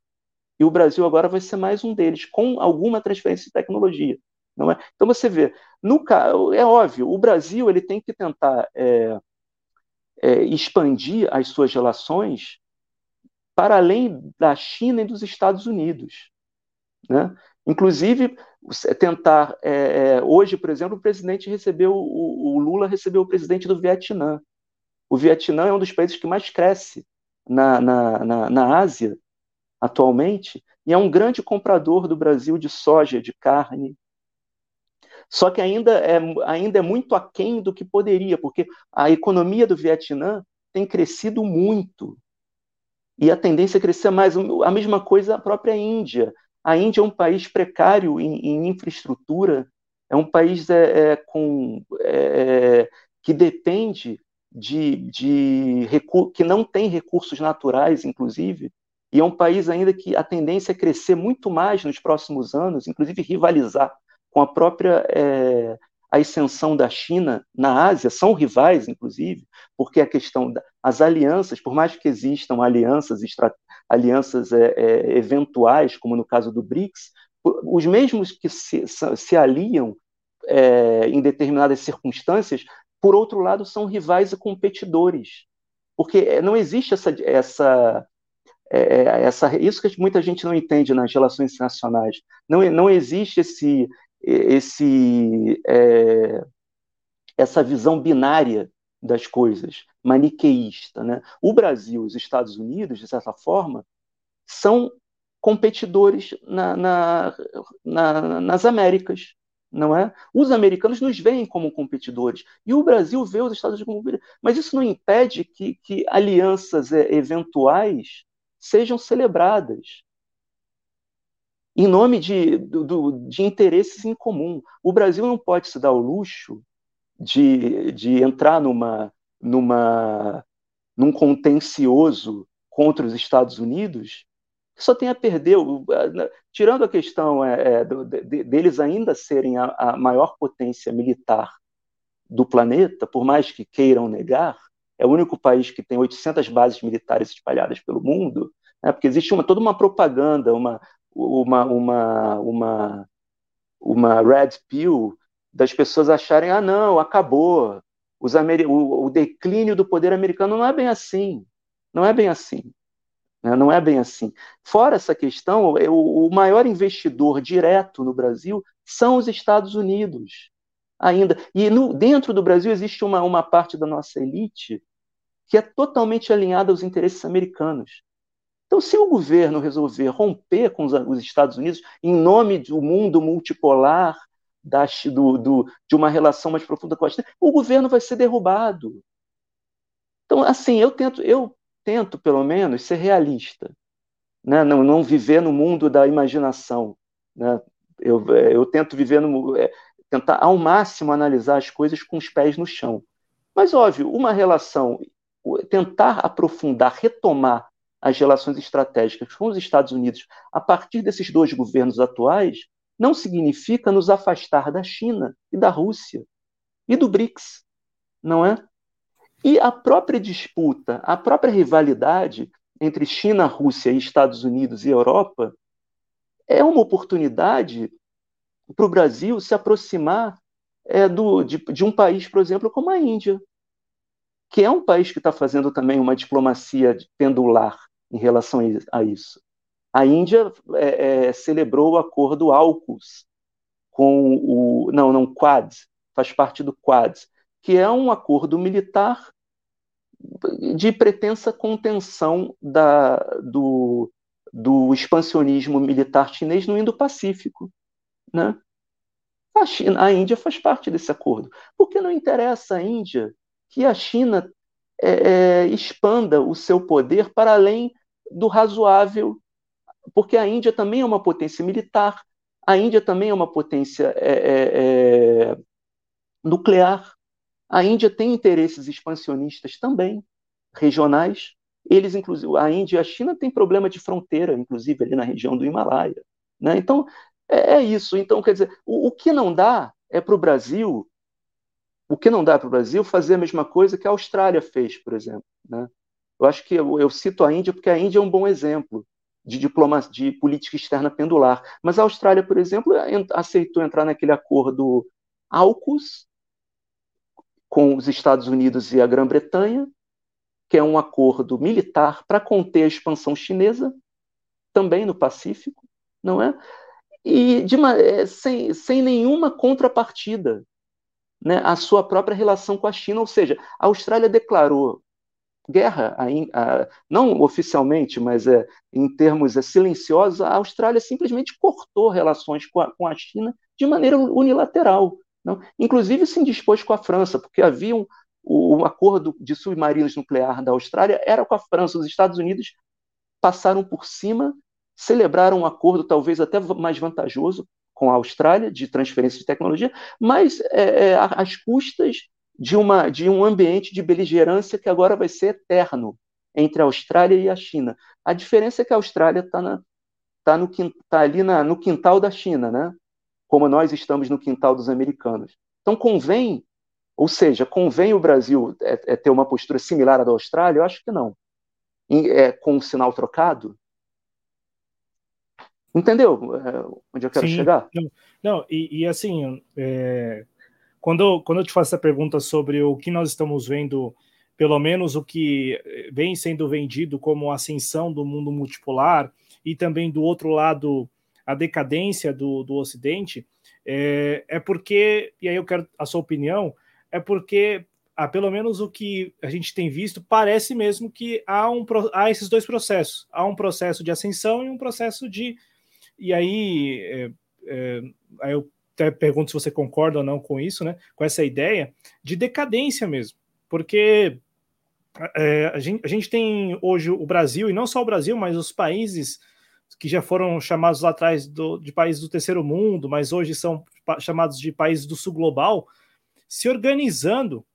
E o Brasil agora vai ser mais um deles, com alguma transferência de tecnologia. Não é? Então você vê, no, é óbvio, o Brasil ele tem que tentar é, é, expandir as suas relações para além da China e dos Estados Unidos. Né? Inclusive, tentar. É, é, hoje, por exemplo, o presidente recebeu, o, o, Lula recebeu o presidente do Vietnã. O Vietnã é um dos países que mais cresce na, na, na, na Ásia atualmente e é um grande comprador do Brasil de soja, de carne, só que ainda é, ainda é muito aquém do que poderia, porque a economia do Vietnã tem crescido muito. E a tendência é crescer mais. A mesma coisa a própria Índia. A Índia é um país precário em, em infraestrutura, é um país é, é com, é, que depende de, de que não tem recursos naturais, inclusive, e é um país ainda que a tendência é crescer muito mais nos próximos anos, inclusive rivalizar com a própria é, a ascensão da China na Ásia, são rivais, inclusive, porque a questão das alianças, por mais que existam alianças, alianças é, é, eventuais, como no caso do BRICS, os mesmos que se, se aliam é, em determinadas circunstâncias, por outro lado, são rivais e competidores, porque é, não existe essa, essa é, essa, isso que muita gente não entende nas relações internacionais. Não, não existe esse, esse, é, essa visão binária das coisas, maniqueísta. Né? O Brasil e os Estados Unidos, de certa forma, são competidores na, na, na, nas Américas, não é? Os americanos nos veem como competidores e o Brasil vê os Estados Unidos como competidores. Mas isso não impede que, que alianças é, eventuais sejam celebradas em nome de, do, de interesses em comum. O Brasil não pode se dar o luxo de, de entrar numa, numa, num contencioso contra os Estados Unidos só tem a perder. Tirando a questão é, é, de, deles ainda serem a, a maior potência militar do planeta, por mais que queiram negar, é o único país que tem 800 bases militares espalhadas pelo mundo, né, porque existe uma, toda uma propaganda, uma, uma, uma, uma, uma red pill das pessoas acharem, ah, não, acabou. O, o declínio do poder americano não é bem assim. Não é bem assim. Né? Não é bem assim. Fora essa questão, o, o maior investidor direto no Brasil são os Estados Unidos. Ainda. E no, dentro do Brasil existe uma, uma parte da nossa elite que é totalmente alinhada aos interesses americanos. Então, se o governo resolver romper com os, Estados Unidos em nome do mundo multipolar, da, do, do, de uma relação mais profunda com a China, o governo vai ser derrubado. Então, assim, eu tento, eu tento pelo menos ser realista. né? não, não viver no mundo da imaginação. Né? Eu, eu tento viver no. É, tentar ao máximo analisar as coisas com os pés no chão. Mas, óbvio, uma relação, tentar aprofundar, retomar as relações estratégicas com os Estados Unidos a partir desses dois governos atuais não significa nos afastar da China e da Rússia e do BRICS, não é? E a própria disputa, a própria rivalidade entre China, Rússia Estados Unidos e Europa é uma oportunidade para o Brasil se aproximar é, do, de, de um país, por exemplo, como a Índia, que é um país que está fazendo também uma diplomacia pendular em relação a isso. A Índia é, é, celebrou o acordo AUKUS com o. Não, não, Quad, faz parte do Quad, que é um acordo militar de pretensa contenção da, do, do expansionismo militar chinês no Indo-Pacífico. Né? A, China, a Índia faz parte desse acordo. Por que não interessa à Índia que a China é, é, expanda o seu poder para além do razoável? Porque a Índia também é uma potência militar, a Índia também é uma potência é, é, é nuclear, a Índia tem interesses expansionistas também, regionais. Eles, inclusive, a Índia e a China têm problema de fronteira, inclusive ali na região do Himalaia. Né? Então, é, é isso. Então, quer dizer, o, o que não dá é para o Brasil, o que não dá para o Brasil fazer a mesma coisa que a Austrália fez, por exemplo. Né? Eu acho que eu, eu, cito a Índia porque a Índia é um bom exemplo de diplomacia, de política externa pendular. Mas a Austrália, por exemplo, aceitou entrar naquele acordo AUKUS com os Estados Unidos e a Grã-Bretanha, que é um acordo militar para conter a expansão chinesa, também no Pacífico, não é? e uma, é, sem, sem nenhuma contrapartida né, a sua própria relação com a China. Ou seja, a Austrália declarou guerra, a, a, não oficialmente, mas é, em termos é, silenciosos, a Austrália simplesmente cortou relações com a, com a China de maneira unilateral. Não? Inclusive se indispôs com a França, porque havia um, o, o acordo de submarinos nuclear da Austrália era com a França. Os Estados Unidos passaram por cima celebraram um acordo talvez até mais vantajoso com a Austrália de transferência de tecnologia, mas é, é, às custas de, uma, de um ambiente de beligerância que agora vai ser eterno entre a Austrália e a China. A diferença é que a Austrália está tá no, tá ali na, no quintal da China, né? Como nós estamos no quintal dos americanos. Então convém, ou seja, convém o Brasil é, é ter uma postura similar à da Austrália? Eu acho que não. E, é, com o um sinal trocado? Entendeu é, onde eu quero Sim, chegar? Não, não e, e assim, é, quando, quando eu te faço essa pergunta sobre o que nós estamos vendo, pelo menos o que vem sendo vendido como ascensão do mundo multipolar, e também do outro lado, a decadência do, do Ocidente, é, é porque, e aí eu quero a sua opinião, é porque ah, pelo menos o que a gente tem visto, parece mesmo que há, um, há esses dois processos. Há um processo de ascensão e um processo de e aí, é, é, aí eu até pergunto se você concorda ou não com isso, né? Com essa ideia de decadência mesmo, porque é, a, gente, a gente tem hoje o Brasil, e não só o Brasil, mas os países que já foram chamados lá atrás do, de países do terceiro mundo, mas hoje são chamados de países do sul global, se organizando.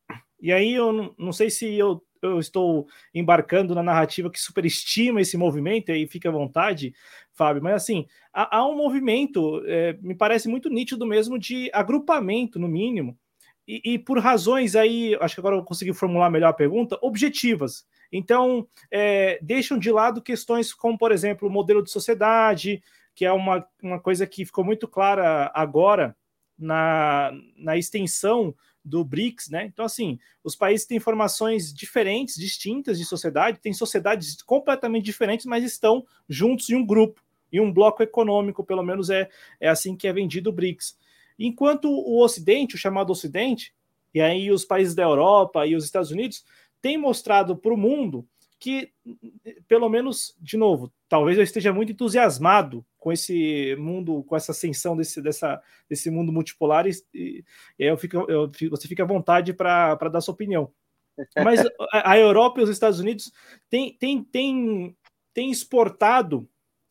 E aí eu não, sei se eu eu estou embarcando na narrativa que superestima esse movimento, aí fica à vontade, Fábio, mas assim, há, há um movimento, é, me parece muito nítido mesmo, de agrupamento, no mínimo, e, e, por razões aí, acho que agora eu consegui formular melhor a pergunta, objetivas. Então, é, deixam de lado questões como, por exemplo, o modelo de sociedade, que é uma, uma coisa que ficou muito clara agora na, na extensão do BRICS, né? Então, assim, os países têm formações diferentes, distintas de sociedade, têm sociedades completamente diferentes, mas estão juntos em um grupo, em um bloco econômico, pelo menos é, é assim que é vendido o BRICS. Enquanto o Ocidente, o chamado Ocidente, e aí os países da Europa e os Estados Unidos, têm mostrado para o mundo que, pelo menos, de novo, talvez eu esteja muito entusiasmado com esse mundo, com essa ascensão desse, dessa, desse mundo multipolar, e, e eu fico, eu, você fica à vontade para dar sua opinião. Mas a, a, Europa e os Estados Unidos têm, têm, têm, têm exportado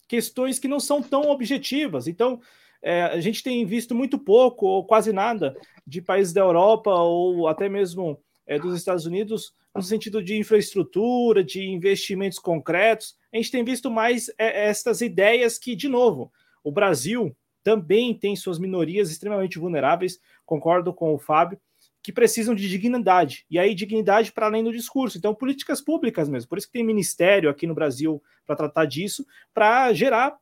questões que não são tão objetivas. Então, é, a gente tem visto muito pouco ou quase nada de países da Europa ou até mesmo é, dos Estados Unidos no sentido de infraestrutura, de investimentos concretos. A gente tem visto mais é, estas ideias que, de novo, o Brasil também tem suas minorias extremamente vulneráveis, concordo com o Fábio, que precisam de dignidade. E aí, dignidade para além do discurso. Então, políticas públicas mesmo. Por isso que tem ministério aqui no Brasil para tratar disso, para gerar,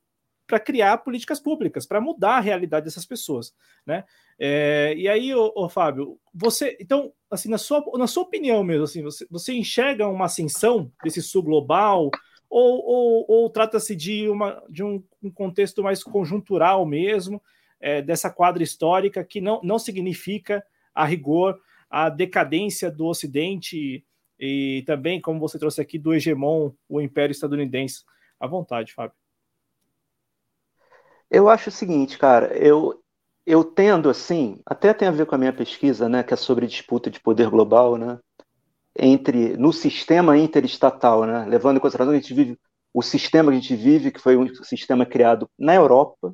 para criar políticas públicas, para mudar a realidade dessas pessoas. Né? É, e aí, ô, ô, Fábio, você, então, assim, na sua, na sua opinião mesmo, assim, você, você enxerga uma ascensão desse sul global ou, ou, ou trata-se de, uma, de um, um, contexto mais conjuntural mesmo, é, dessa quadra histórica que não, não significa, a rigor, a decadência do Ocidente e também, como você trouxe aqui, do hegemon, o Império Estadunidense. À vontade, Fábio. Eu acho o seguinte, cara, eu, eu tendo assim, até tem a ver com a minha pesquisa, né, que é sobre disputa de poder global, né, entre no sistema interestatal, né, levando em consideração que a gente vive o sistema que a gente vive, que foi um sistema criado na Europa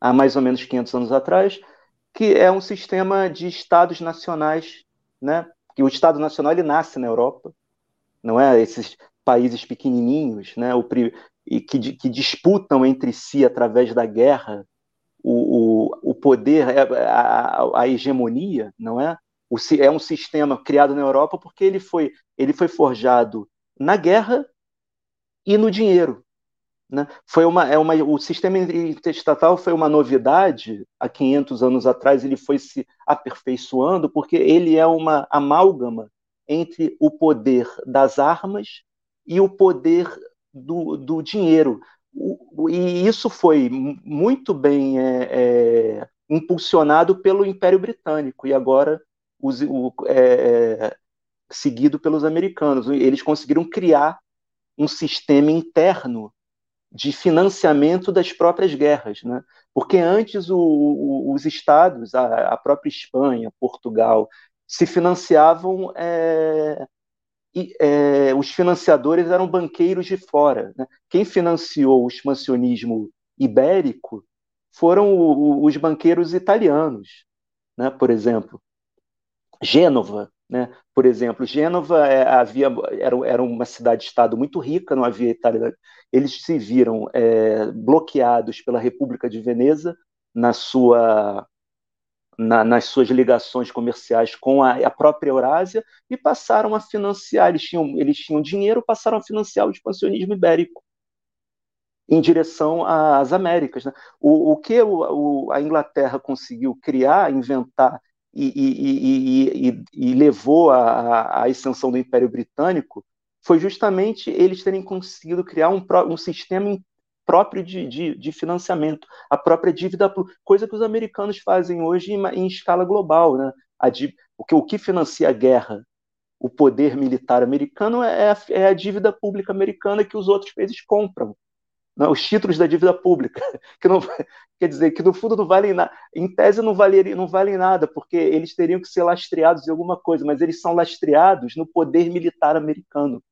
há mais ou menos 500 anos atrás, que é um sistema de estados nacionais, né, que o Estado Nacional ele nasce na Europa, não é? Esses países pequenininhos, né, o, e que, que disputam entre si através da guerra o, o, o poder, é, a, a, hegemonia, não é? O, é um sistema criado na Europa porque ele foi, ele foi forjado na guerra e no dinheiro. Né? Foi uma, é uma, o sistema interestatal foi uma novidade há 500 anos atrás, ele foi se aperfeiçoando porque ele é uma amálgama entre o poder das armas e o poder do, do dinheiro e isso foi muito bem é, é, impulsionado pelo Império Britânico e agora o, é, seguido pelos americanos. Eles conseguiram criar um sistema interno de financiamento das próprias guerras, né? Porque antes o, o, os estados, a, a, própria Espanha, Portugal, se financiavam é, e, é, os financiadores eram banqueiros de fora. Né? Quem financiou o expansionismo ibérico foram o, o, os banqueiros italianos, né? por exemplo. Gênova, né? por exemplo. Gênova é, havia, era, era uma cidade-estado muito rica, não havia Itália. Eles se viram é, bloqueados pela República de Veneza na sua na, nas suas ligações comerciais com a, a, própria Eurásia e passaram a financiar, eles tinham, eles tinham dinheiro, passaram a financiar o expansionismo ibérico em direção às Américas. Né? O, o que o, o, a Inglaterra conseguiu criar, inventar e, e, e, e levou à extensão do Império Britânico foi justamente eles terem conseguido criar um, um sistema próprio de, de, de, financiamento, a própria dívida, coisa que os americanos fazem hoje em, em escala global. Né? A, o, que, o que financia a guerra, o poder militar americano, é, a, é a dívida pública americana que os outros países compram. Né? Os títulos da dívida pública, que não quer dizer que no fundo não valem nada, em tese não, valeria, não valem nada, porque eles teriam que ser lastreados em alguma coisa, mas eles são lastreados no poder militar americano.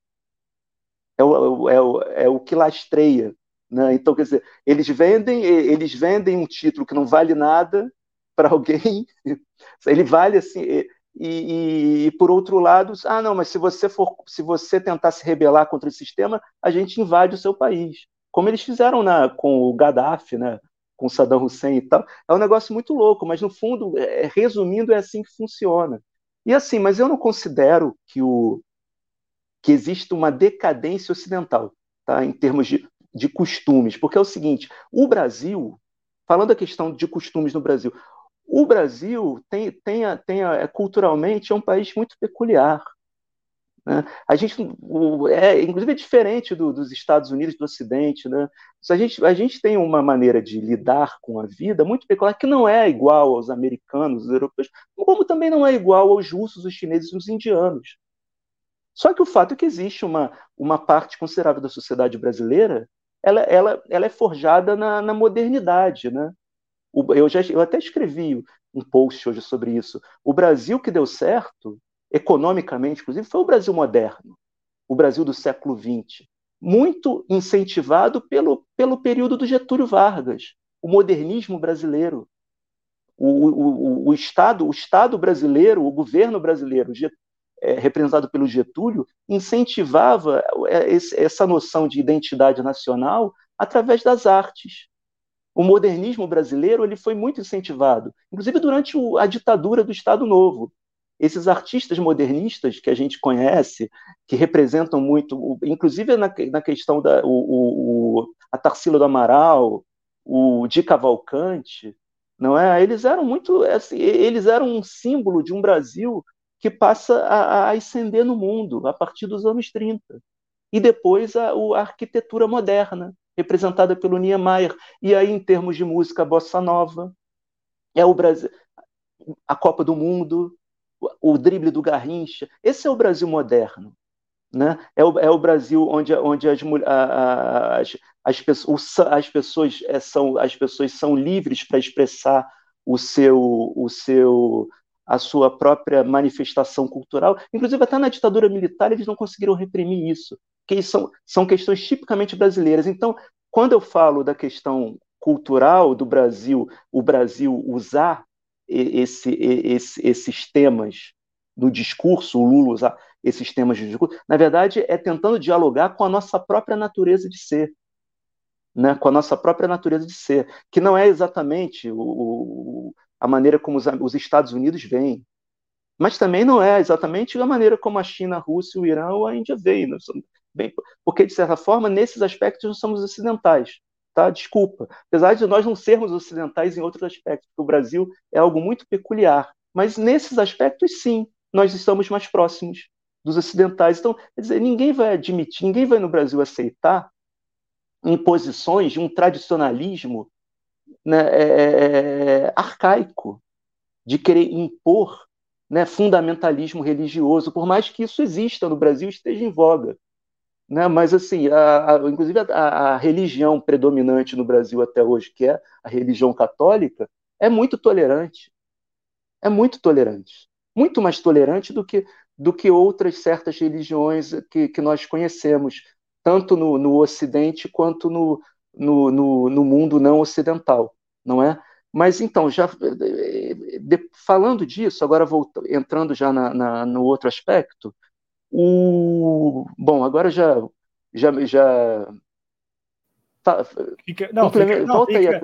É o, é o, é o que lastreia né? Então, quer dizer, eles vendem, eles vendem um título que não vale nada para alguém, ele vale assim, e, e, e, por outro lado, ah, não, mas se você for, se você tentar se rebelar contra o sistema, a gente invade o seu país, como eles fizeram na, com o Gaddafi, né? com Saddam Hussein e tal. É um negócio muito louco, mas no fundo, é, resumindo, é assim que funciona. E assim, mas eu não considero que o que existe uma decadência ocidental, tá? Em termos de de costumes, porque é o seguinte: o Brasil, falando da questão de costumes no Brasil, o Brasil tem, tem, tem é, culturalmente é um país muito peculiar. Né? A gente, o, é, inclusive, é diferente do, dos Estados Unidos do Ocidente. Né? A, gente, a gente tem uma maneira de lidar com a vida muito peculiar, que não é igual aos americanos, aos europeus, como também não é igual aos russos, os chineses e os indianos. Só que o fato é que existe uma, uma parte considerável da sociedade brasileira ela, ela, ela é forjada na, na modernidade, né? O, eu, já, eu até escrevi um post hoje sobre isso. O Brasil que deu certo, economicamente, inclusive, foi o Brasil moderno, o Brasil do século XX, muito incentivado pelo, pelo período do Getúlio Vargas, o modernismo brasileiro. O, o, o, Estado, o Estado brasileiro, o governo brasileiro, é, representado pelo Getúlio, incentivava é, essa noção de identidade nacional através das artes. O modernismo brasileiro ele foi muito incentivado, inclusive durante a ditadura do Estado Novo esses artistas modernistas que a gente conhece, que representam muito, inclusive na, na questão da o, o, a Tarsila do Amaral, o Di Cavalcante, não é? Eles eram muito, assim, eles eram um símbolo de um Brasil que passa a, a ascender no mundo a partir dos anos 30. E depois a, a arquitetura moderna, representada pelo Niemeyer. E aí, em termos de música bossa nova, é o Brasil, a Copa do Mundo, o drible do Garrincha. Esse é o Brasil moderno. Né? É, o, é o Brasil onde, onde as, as, as, pessoas, as, pessoas é, são, as pessoas são livres para expressar o seu, o seu, a sua própria manifestação cultural. Inclusive, até na ditadura militar, eles não conseguiram reprimir isso, que são, são questões tipicamente brasileiras. Então, quando eu falo da questão cultural do Brasil, o Brasil usar esse, esse, esses temas no discurso, o Lula usar esses temas de discurso, na verdade é tentando dialogar com a nossa própria natureza de ser, né? com a nossa própria natureza de ser, que não é exatamente o, o, a maneira como os, os Estados Unidos veem, mas também não é exatamente a maneira como a China, a Rússia, o Irã ou a Índia veem, bem, porque de certa forma nesses aspectos nós somos ocidentais tá? Desculpa. Apesar de nós não sermos ocidentais em outros aspectos, o Brasil é algo muito peculiar, mas nesses aspectos, sim, nós estamos mais próximos dos ocidentais. Então, quer dizer, ninguém vai admitir, ninguém vai no Brasil aceitar imposições de um tradicionalismo né, é, é, é arcaico, de querer impor né, fundamentalismo religioso, por mais que isso exista no Brasil, esteja em voga. Né? Mas, assim, a, a, inclusive a, a, religião predominante no Brasil até hoje, que é a religião católica, é muito tolerante. É muito tolerante. Muito mais tolerante do que, do que outras certas religiões que, que nós conhecemos, tanto no, no Ocidente quanto no, no, no, no mundo não ocidental, não é? Mas então, já de, falando disso, agora voltando, entrando já na, na, no outro aspecto, o bom, agora já já já tá, fica, não, fica, não, fica,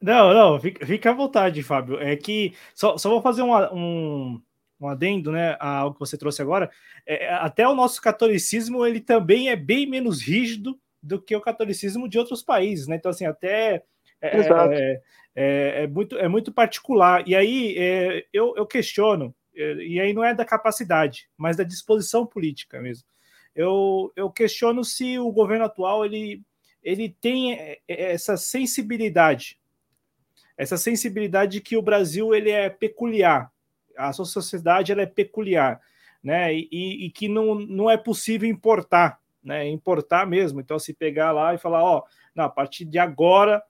não, não, fica, fica à vontade, Fábio. É que só, só vou fazer uma, um, um adendo, né, ao que você trouxe agora. É, até o nosso catolicismo ele também é bem menos rígido do que o catolicismo de outros países, né? Então assim, até é, é, é, é muito é muito particular. E aí é, eu, eu questiono e aí não é da capacidade, mas da disposição política mesmo. Eu, eu questiono se o governo atual ele, ele tem é, é, essa sensibilidade, essa sensibilidade de que o Brasil ele é peculiar, a sua sociedade ela é peculiar, né? E, e que não, não é possível importar, né? Importar mesmo. Então, se pegar lá e falar, ó, não, a partir de agora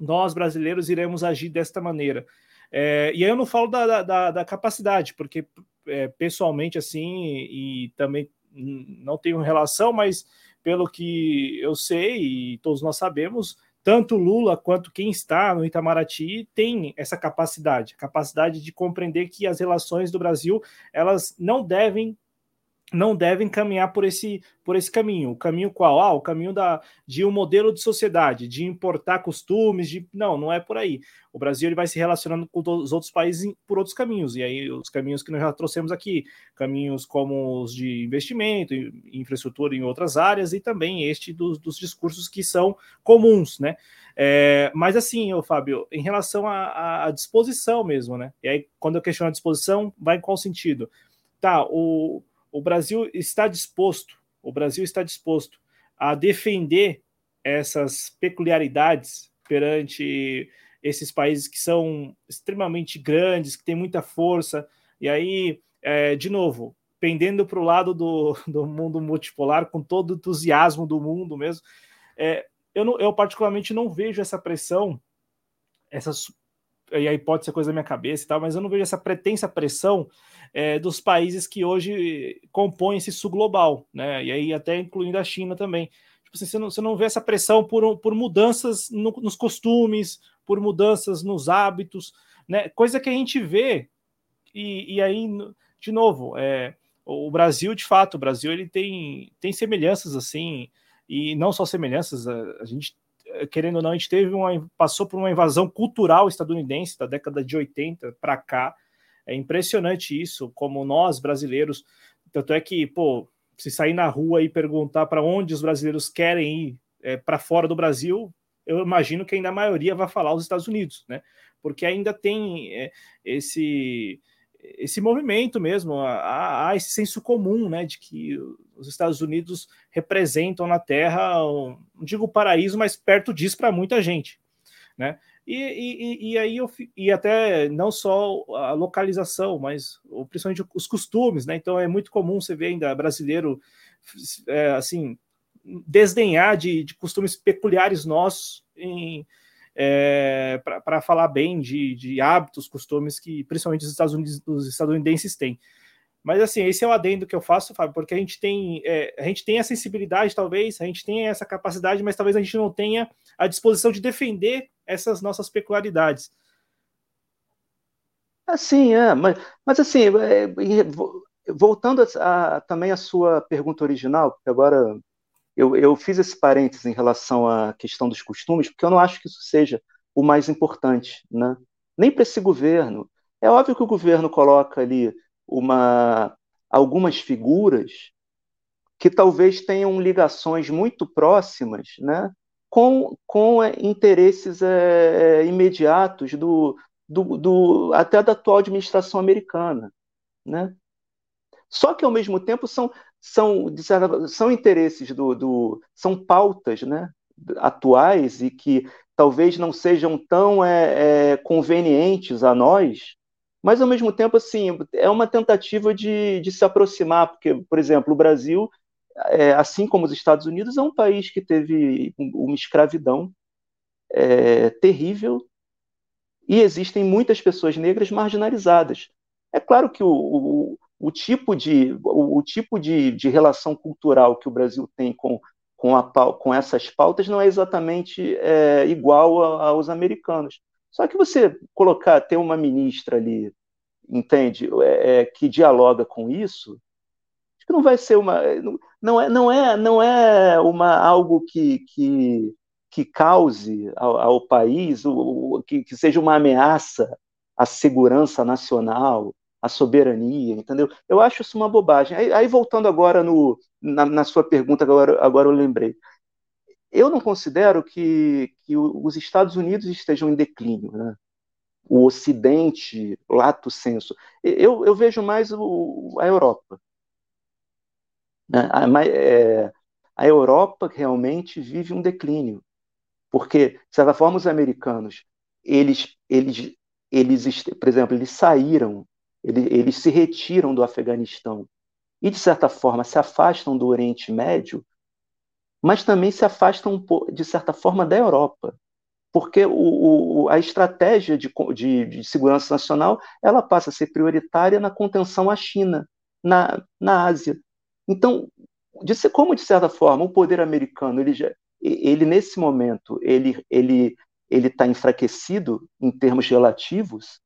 nós brasileiros iremos agir desta maneira. É, e aí eu não falo da, da, da capacidade, porque é, pessoalmente, assim, e também não tenho relação, mas pelo que eu sei e todos nós sabemos, tanto Lula quanto quem está no Itamaraty tem essa capacidade, capacidade de compreender que as relações do Brasil elas não devem não devem caminhar por esse, por esse caminho. O caminho qual? Ah, o caminho da, de um modelo de sociedade, de importar costumes, de não, não é por aí. O Brasil ele vai se relacionando com os outros países por outros caminhos, e aí os caminhos que nós já trouxemos aqui, caminhos como os de investimento, infraestrutura em outras áreas, e também este dos, dos discursos que são comuns, né? É, mas assim, ô Fábio, em relação à disposição mesmo, né? E aí, quando eu questiono a disposição, vai em qual sentido? Tá, o, o Brasil está disposto, o Brasil está disposto a defender essas peculiaridades perante esses países que são extremamente grandes, que têm muita força, e aí, é, de novo, pendendo para o lado do, do mundo multipolar, com todo o entusiasmo do mundo mesmo, é, eu, não, eu particularmente não vejo essa pressão, essa, e aí pode ser coisa da minha cabeça e tal, mas eu não vejo essa pretensa pressão é, dos países que hoje compõem esse sul global, né? E aí até incluindo a China também. tipo assim, você, não, você não vê essa pressão por, por mudanças no, nos costumes, por mudanças nos hábitos, né? Coisa que a gente vê, e, e aí, de novo, é, o Brasil, de fato, o Brasil ele tem, tem semelhanças assim, e não só semelhanças, a, a gente querendo ou não, a gente teve uma, passou por uma invasão cultural estadunidense da década de 80 para cá. É impressionante isso, como nós brasileiros, tanto é que, pô, se sair na rua e perguntar para onde os brasileiros querem ir é, para fora do Brasil, eu imagino que ainda a maioria vai falar os Estados Unidos, né? Porque ainda tem é, esse esse movimento mesmo, há, há, esse senso comum, né, de que os Estados Unidos representam na Terra, não digo paraíso, mas perto disso para muita gente, né? E, e, e, aí eu e até não só a localização, mas principalmente os costumes, né? Então é muito comum você ver ainda brasileiro é, assim desdenhar de, de costumes peculiares nossos em é, para falar bem de, de, hábitos, costumes que principalmente os, Estados Unidos, os estadunidenses têm. Mas assim, esse é o adendo que eu faço, Fábio, porque a gente tem é, a gente tem a sensibilidade, talvez, a gente tem essa capacidade, mas talvez a gente não tenha a disposição de defender essas nossas peculiaridades. Assim, é, mas, mas assim, é, voltando a, a, também à sua pergunta original, porque agora eu, eu fiz esse parênteses em relação à questão dos costumes, porque eu não acho que isso seja o mais importante, né? Nem para esse governo. É óbvio que o governo coloca ali uma, algumas figuras que talvez tenham ligações muito próximas, né? Com, com é, interesses é, imediatos do, do, do, até da atual administração americana, né? Só que ao mesmo tempo são são, são interesses do, do, são pautas né, atuais e que talvez não sejam tão é, é, convenientes a nós, mas ao mesmo tempo assim é uma tentativa de, de se aproximar, porque, por exemplo, o Brasil, é, assim como os Estados Unidos, é um país que teve uma escravidão é, terrível e existem muitas pessoas negras marginalizadas. É claro que o, o, o tipo de, o, o tipo de, de relação cultural que o Brasil tem com, com, a, com essas pautas não é exatamente é, igual a, aos americanos. Só que você colocar, ter uma ministra ali, entende, é, é, que dialoga com isso, acho que não vai ser uma. Não é, não é, não é uma, algo que, que, que cause ao, ao país, o, que, que seja uma ameaça à segurança nacional a soberania, entendeu? Eu acho isso uma bobagem. Aí, aí voltando agora no, na, na, sua pergunta, agora, agora eu lembrei. Eu não considero que, que os Estados Unidos estejam em declínio, né? o Ocidente, lato senso. Eu, eu vejo mais o, a Europa. Né? A, é, a Europa realmente vive um declínio, porque, de certa forma, os americanos, eles, eles, eles por exemplo, eles saíram eles se retiram do Afeganistão e, de certa forma, se afastam do Oriente Médio, mas também se afastam, de certa forma, da Europa. Porque o, o, a estratégia de, de, de, segurança nacional ela passa a ser prioritária na contenção à China, na, na Ásia. Então, de como, de certa forma, o poder americano, ele, já, ele nesse momento, ele ele ele está enfraquecido em termos relativos,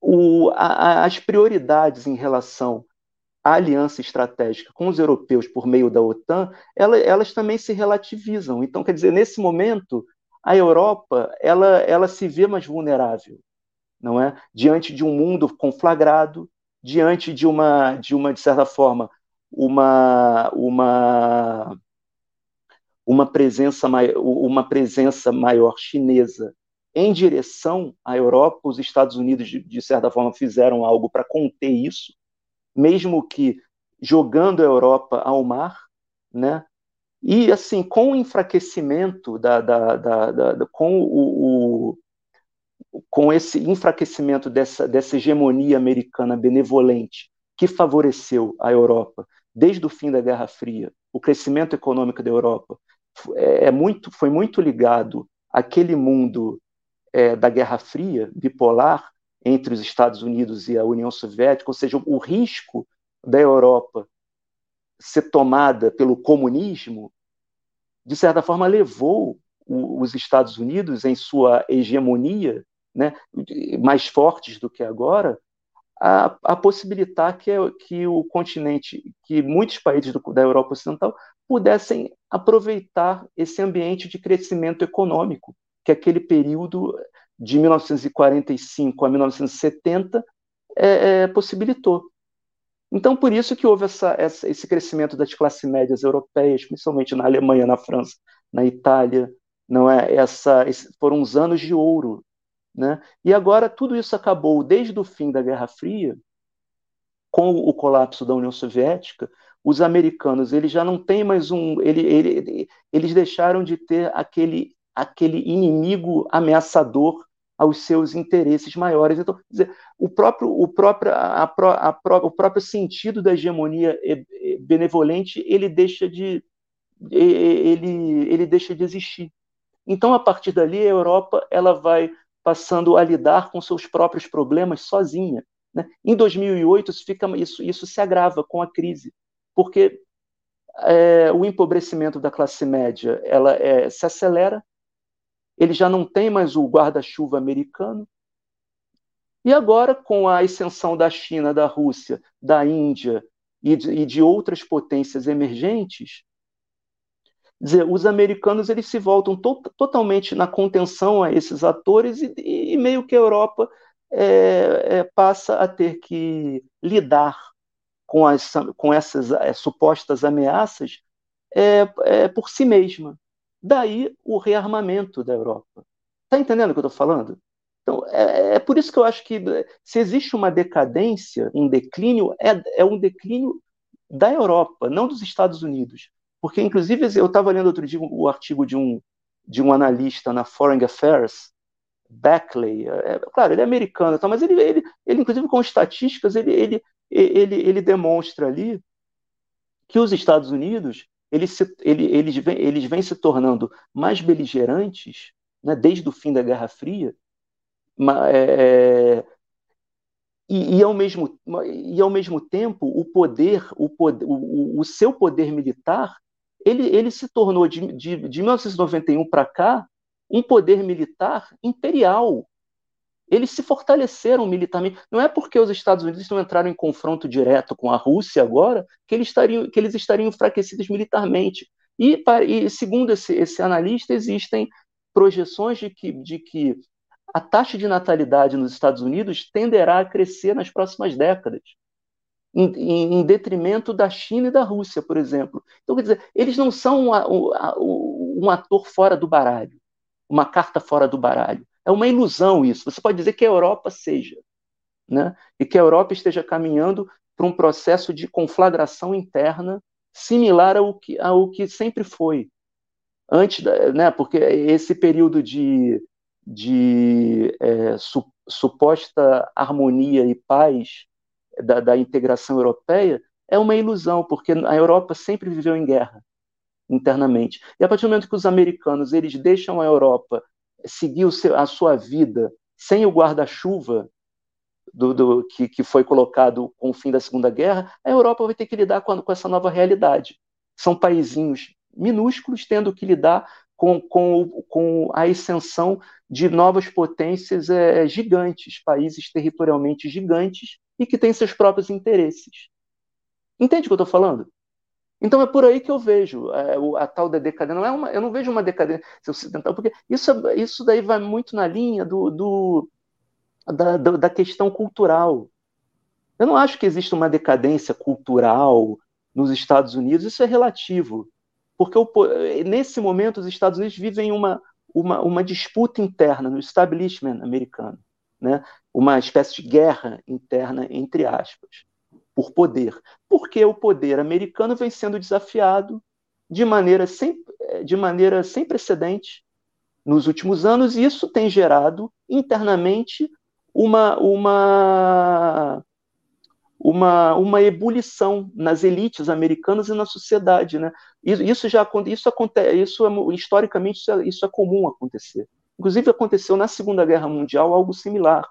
o, a, as prioridades em relação à aliança estratégica com os europeus por meio da OTAN, ela, elas também se relativizam. Então, quer dizer, nesse momento, a Europa ela, ela se vê mais vulnerável, não é? Diante de um mundo conflagrado, diante de uma, de uma de certa forma, uma, uma, uma presença, uma presença maior chinesa em direção à Europa. Os Estados Unidos, de, de certa forma, fizeram algo para conter isso, mesmo que jogando a Europa ao mar, né? E assim, com o enfraquecimento da, da, da, da com o, o, com esse enfraquecimento dessa, dessa hegemonia americana benevolente que favoreceu a Europa desde o fim da Guerra Fria, o crescimento econômico da Europa é, é muito, foi muito ligado àquele mundo é, da Guerra Fria, bipolar, entre os Estados Unidos e a União Soviética, ou seja, o risco da Europa ser tomada pelo comunismo, de certa forma levou os Estados Unidos em sua hegemonia, né, mais fortes do que agora, a, a possibilitar que, que o continente, que muitos países do, da Europa Ocidental pudessem aproveitar esse ambiente de crescimento econômico que aquele período de 1945 a 1970 é, é, possibilitou. Então, por isso que houve essa, essa, esse crescimento das classes médias europeias, principalmente na Alemanha, na França, na Itália, não é? Essa, foram uns anos de ouro, né? E agora tudo isso acabou desde o fim da Guerra Fria, com o colapso da União Soviética. Os americanos, eles já não têm mais um, ele, ele, eles deixaram de ter aquele aquele inimigo ameaçador aos seus interesses maiores. Então, dizer, o próprio, o próprio, a, a, a, o próprio sentido da hegemonia benevolente ele deixa de ele, ele deixa de existir. Então, a partir dali, a Europa ela vai passando a lidar com seus próprios problemas sozinha. Né? Em 2008, isso, fica, isso, isso se agrava com a crise, porque é, o empobrecimento da classe média ela é, se acelera, ele já não tem mais o guarda-chuva americano. E agora, com a ascensão da China, da Rússia, da Índia e de, e de outras potências emergentes, dizer, os americanos eles se voltam to totalmente na contenção a esses atores e, e meio que a Europa é, é, passa a ter que lidar com, as, com essas é, supostas ameaças é, é, por si mesma. Daí o rearmamento da Europa. Está entendendo o que eu estou falando? Então, é, é, por isso que eu acho que se existe uma decadência, um declínio, é, é um declínio da Europa, não dos Estados Unidos. Porque, inclusive, eu estava lendo outro dia o artigo de um, de um analista na Foreign Affairs, Beckley, é, claro, ele é americano, tá, mas ele, ele, ele, inclusive, com estatísticas, ele, ele, ele, ele demonstra ali que os Estados Unidos eles, se, ele, eles, vêm, eles vêm se tornando mais beligerantes né, desde o fim da Guerra Fria, é, e, e, ao mesmo, e ao mesmo tempo o poder, o, poder, o, o seu poder militar, ele, ele se tornou de, de, de 1991 para cá um poder militar imperial, eles se fortaleceram militarmente. Não é porque os Estados Unidos não entraram em confronto direto com a Rússia agora que eles estariam, que eles estariam enfraquecidos militarmente. E, e segundo esse, esse, analista, existem projeções de que, de que a taxa de natalidade nos Estados Unidos tenderá a crescer nas próximas décadas, em, em, em detrimento da China e da Rússia, por exemplo. Então, quer dizer, eles não são um, um, um ator fora do baralho, uma carta fora do baralho é uma ilusão isso. Você pode dizer que a Europa seja, né? e que a Europa esteja caminhando para um processo de conflagração interna similar ao que, ao que sempre foi. Antes, da, né? porque esse período de, de é, su, suposta harmonia e paz da, da integração europeia é uma ilusão, porque a Europa sempre viveu em guerra internamente. E a partir do momento que os americanos eles deixam a Europa seguir seu, a sua vida sem o guarda-chuva do, do, que, que, foi colocado com o fim da Segunda Guerra, a Europa vai ter que lidar com, com essa nova realidade. São paizinhos minúsculos tendo que lidar com, com, com a ascensão de novas potências é, gigantes, países territorialmente gigantes e que têm seus próprios interesses. Entende o que eu estou falando? Então é por aí que eu vejo é, a tal da decadência. Não é uma, eu não vejo uma decadência ocidental, porque isso, isso daí vai muito na linha do, do da, da questão cultural. Eu não acho que exista uma decadência cultural nos Estados Unidos, isso é relativo. Porque o, nesse momento os Estados Unidos vivem uma, uma, uma disputa interna no establishment americano, né? uma espécie de guerra interna, entre aspas por poder, porque o poder americano vem sendo desafiado de maneira sem, de maneira sem precedente nos últimos anos, e isso tem gerado internamente uma, uma, uma, uma ebulição nas elites americanas e na sociedade. Né? Isso já isso acontece, isso é, historicamente isso é, isso é comum acontecer. Inclusive aconteceu na Segunda Guerra Mundial algo similar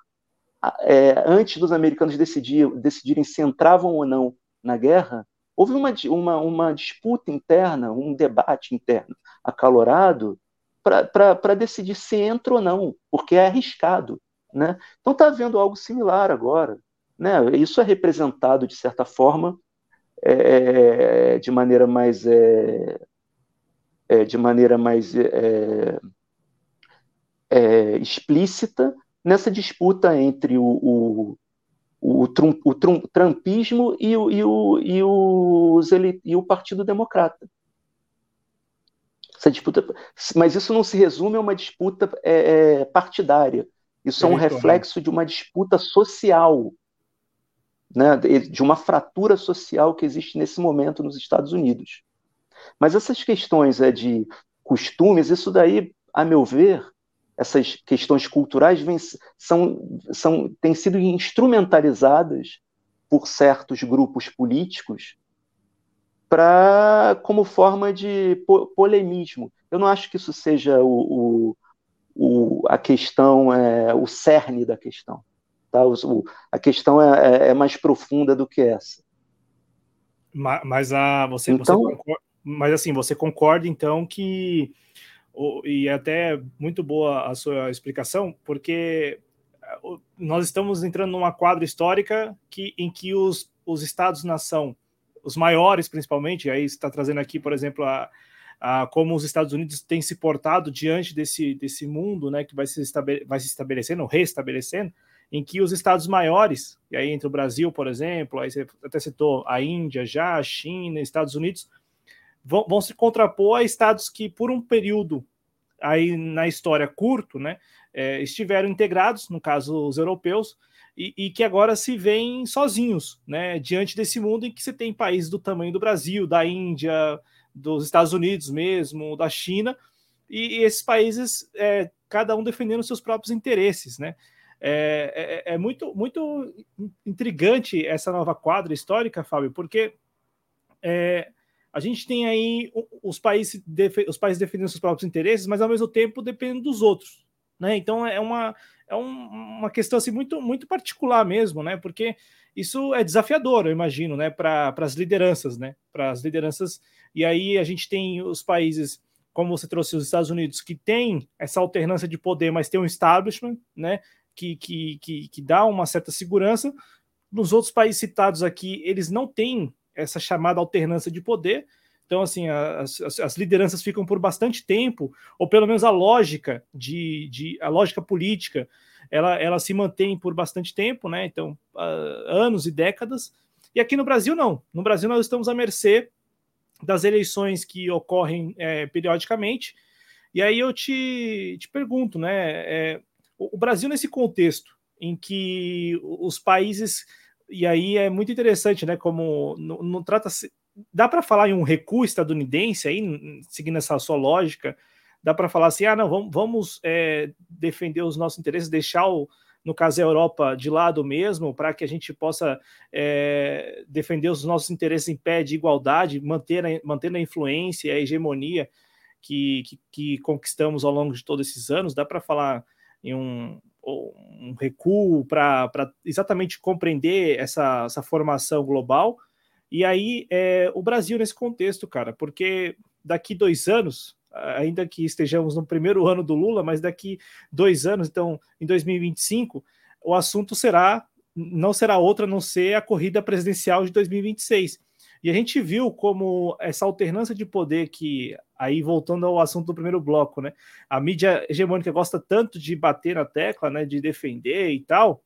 é, antes dos americanos decidir, decidirem se entravam ou não na guerra, houve uma, uma, uma disputa interna, um debate interno acalorado para decidir se entra ou não, porque é arriscado. Né? Então está havendo algo similar agora. Né? Isso é representado, de certa forma, é, de maneira mais. É, é, de maneira mais é, é, explícita nessa disputa entre o, o, o, trum, o trum, trumpismo e o, e, o, e, o, e o Partido Democrata. Essa disputa, mas isso não se resume a uma disputa é, é partidária. Isso é um reflexo de uma disputa social, né, de uma fratura social que existe nesse momento nos Estados Unidos. Mas essas questões é, de costumes, isso daí, a meu ver, essas questões culturais vem, são, são, têm sido instrumentalizadas por certos grupos políticos para como forma de po polemismo. Eu não acho que isso seja o, o, o, a questão, é, o cerne da questão. Tá? O, a questão é, é, é, mais profunda do que essa. Mas, mas a, você, então, você concorda, mas assim, você concorda então que e é até muito boa a sua explicação, porque nós estamos entrando numa quadra histórica que, em que os, os estados-nação, os maiores principalmente, aí está trazendo aqui, por exemplo, a, a, como os Estados Unidos têm se portado diante desse, desse mundo né, que vai se, estabele, vai se estabelecendo, restabelecendo, em que os estados maiores, e aí entre o Brasil, por exemplo, aí você até citou a Índia já, a China, Estados Unidos, vão, vão se contrapor a estados que, por um período aí na história curto, né, é, estiveram integrados, no caso os europeus, e, e, que agora se veem sozinhos, né, diante desse mundo em que você tem países do tamanho do Brasil, da Índia, dos Estados Unidos mesmo, da China, e, e esses países, é, cada um defendendo seus próprios interesses, né. É, é, é muito, muito intrigante essa nova quadra histórica, Fábio, porque é, a gente tem aí os países, os países defendendo seus próprios interesses, mas ao mesmo tempo dependendo dos outros. Né? Então é uma, é um, uma questão assim, muito, muito particular mesmo, né? Porque isso é desafiador, eu imagino, né? Para as lideranças, né? Para as lideranças. E aí a gente tem os países, como você trouxe, os Estados Unidos, que tem essa alternância de poder, mas tem um establishment, né? Que, que, que, que dá uma certa segurança. Nos outros países citados aqui, eles não têm essa chamada alternância de poder. Então, assim, as, as, as, lideranças ficam por bastante tempo, ou pelo menos a lógica de, de a lógica política, ela, ela se mantém por bastante tempo, né? Então, uh, anos e décadas. E aqui no Brasil, não. No Brasil, nós estamos à mercê das eleições que ocorrem é, periodicamente. E aí eu te, te pergunto, né? É, o Brasil, nesse contexto em que os países e aí é muito interessante, né? Como não, não trata -se, dá para falar em um recuo estadunidense aí, seguindo essa sua lógica, dá para falar assim, ah, não, vamos, vamos é, defender os nossos interesses, deixar o, no caso a Europa de lado mesmo, para que a gente possa é, defender os nossos interesses em pé de igualdade, manter a, manter a influência, a hegemonia que, que, que conquistamos ao longo de todos esses anos. Dá para falar em um, um recuo para exatamente compreender essa, essa formação global. E aí, é, o Brasil nesse contexto, cara, porque daqui dois anos, ainda que estejamos no primeiro ano do Lula, mas daqui dois anos, então em 2025, o assunto será não será outra a não ser a corrida presidencial de 2026. E a gente viu como essa alternância de poder que, aí voltando ao assunto do primeiro bloco, né? A mídia hegemônica gosta tanto de bater na tecla, né? De defender e tal.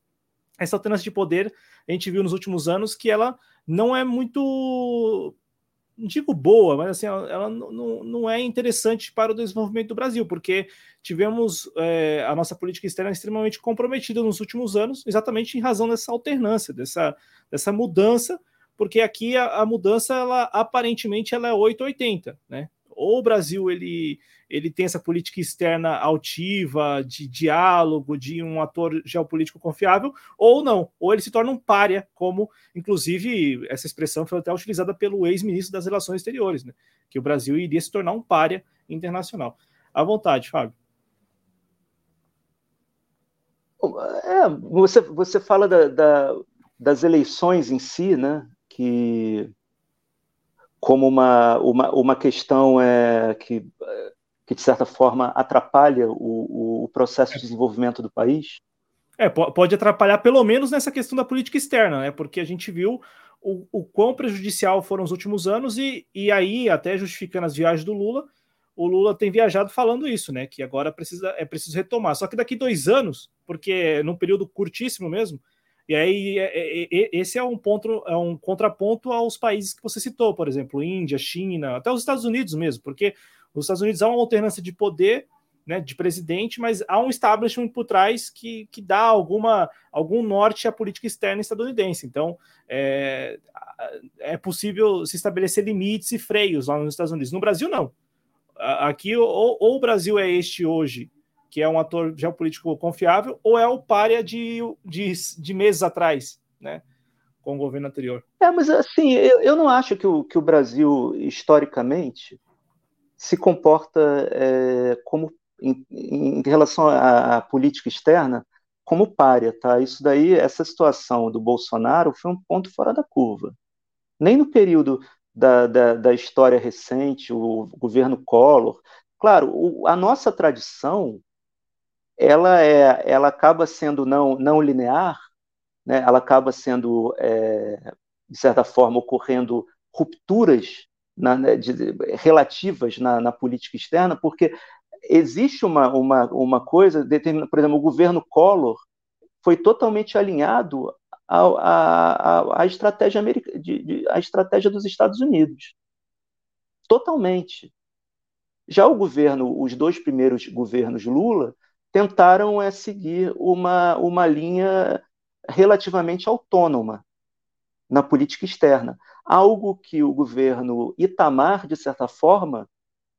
Essa alternância de poder, a gente viu nos últimos anos que ela não é muito não digo boa, mas assim, ela não, não é interessante para o desenvolvimento do Brasil, porque tivemos é, a nossa política externa extremamente comprometida nos últimos anos, exatamente em razão dessa alternância, dessa, dessa mudança porque aqui a, a, mudança, ela aparentemente ela é 880, né? Ou o Brasil ele, ele tem essa política externa altiva, de diálogo, de um ator geopolítico confiável, ou não, ou ele se torna um párea, como inclusive essa expressão foi até utilizada pelo ex-ministro das Relações Exteriores, né? Que o Brasil iria se tornar um párea internacional. À vontade, Fábio. É, você, você fala da, da, das eleições em si, né? Que como uma, uma, uma questão é, que, que, de certa forma, atrapalha o, o processo de desenvolvimento do país? É, pode atrapalhar pelo menos nessa questão da política externa, né? Porque a gente viu o, o quão prejudicial foram os últimos anos e, e aí, até justificando as viagens do Lula, o Lula tem viajado falando isso, né? Que agora precisa, é preciso retomar. Só que daqui dois anos, porque num período curtíssimo mesmo, e aí é, é, é, esse é um ponto, é um contraponto aos países que você citou, por exemplo, Índia, China, até os Estados Unidos mesmo, porque os Estados Unidos há uma alternância de poder, né, de presidente, mas há um establishment por trás que, que dá alguma, algum norte à política externa estadunidense. Então, é, é possível se estabelecer limites e freios lá nos Estados Unidos. No Brasil, não. Aqui, ou, ou, o Brasil é este hoje, que é um ator geopolítico confiável, ou é o párea de, de, de meses atrás, né? Com o governo anterior. É, mas assim, eu, eu não acho que o, que o Brasil, historicamente, se comporta é, como em, em, relação à, à, política externa como párea, tá? Isso daí, essa situação do Bolsonaro foi um ponto fora da curva. Nem no período da, da, da história recente, o governo Collor. Claro, o, a nossa tradição ela é, ela acaba sendo não, não linear, né? Ela acaba sendo é, de certa forma ocorrendo rupturas na, né, de, relativas na, na, política externa, porque existe uma, uma, uma coisa, por exemplo, o governo Collor foi totalmente alinhado a, a, estratégia, america, de, de, estratégia dos Estados Unidos. Totalmente. Já o governo, os dois primeiros governos Lula, tentaram é, seguir uma, uma linha relativamente autônoma na política externa. Algo que o governo Itamar, de certa forma,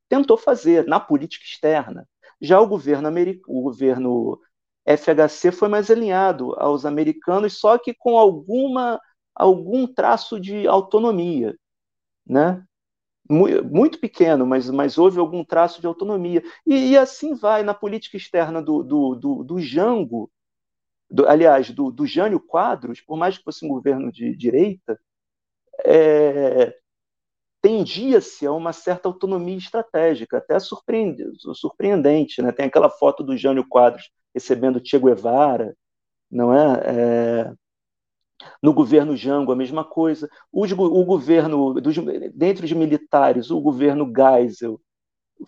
tentou fazer na política externa. Já o governo, o governo FHC foi mais alinhado aos americanos, só que com alguma algum traço de autonomia, né? Muito pequeno, mas, mas houve algum traço de autonomia. E, e assim vai na política externa do, do, do, do Jango, do, aliás, do, do Jânio Quadros, por mais que fosse um governo de direita, é, tendia-se a uma certa autonomia estratégica, até surpreendente. Né? Tem aquela foto do Jânio Quadros recebendo Che Guevara, não é? é... No governo Jango, a mesma coisa. Os, o governo, dos, militares, o governo Geisel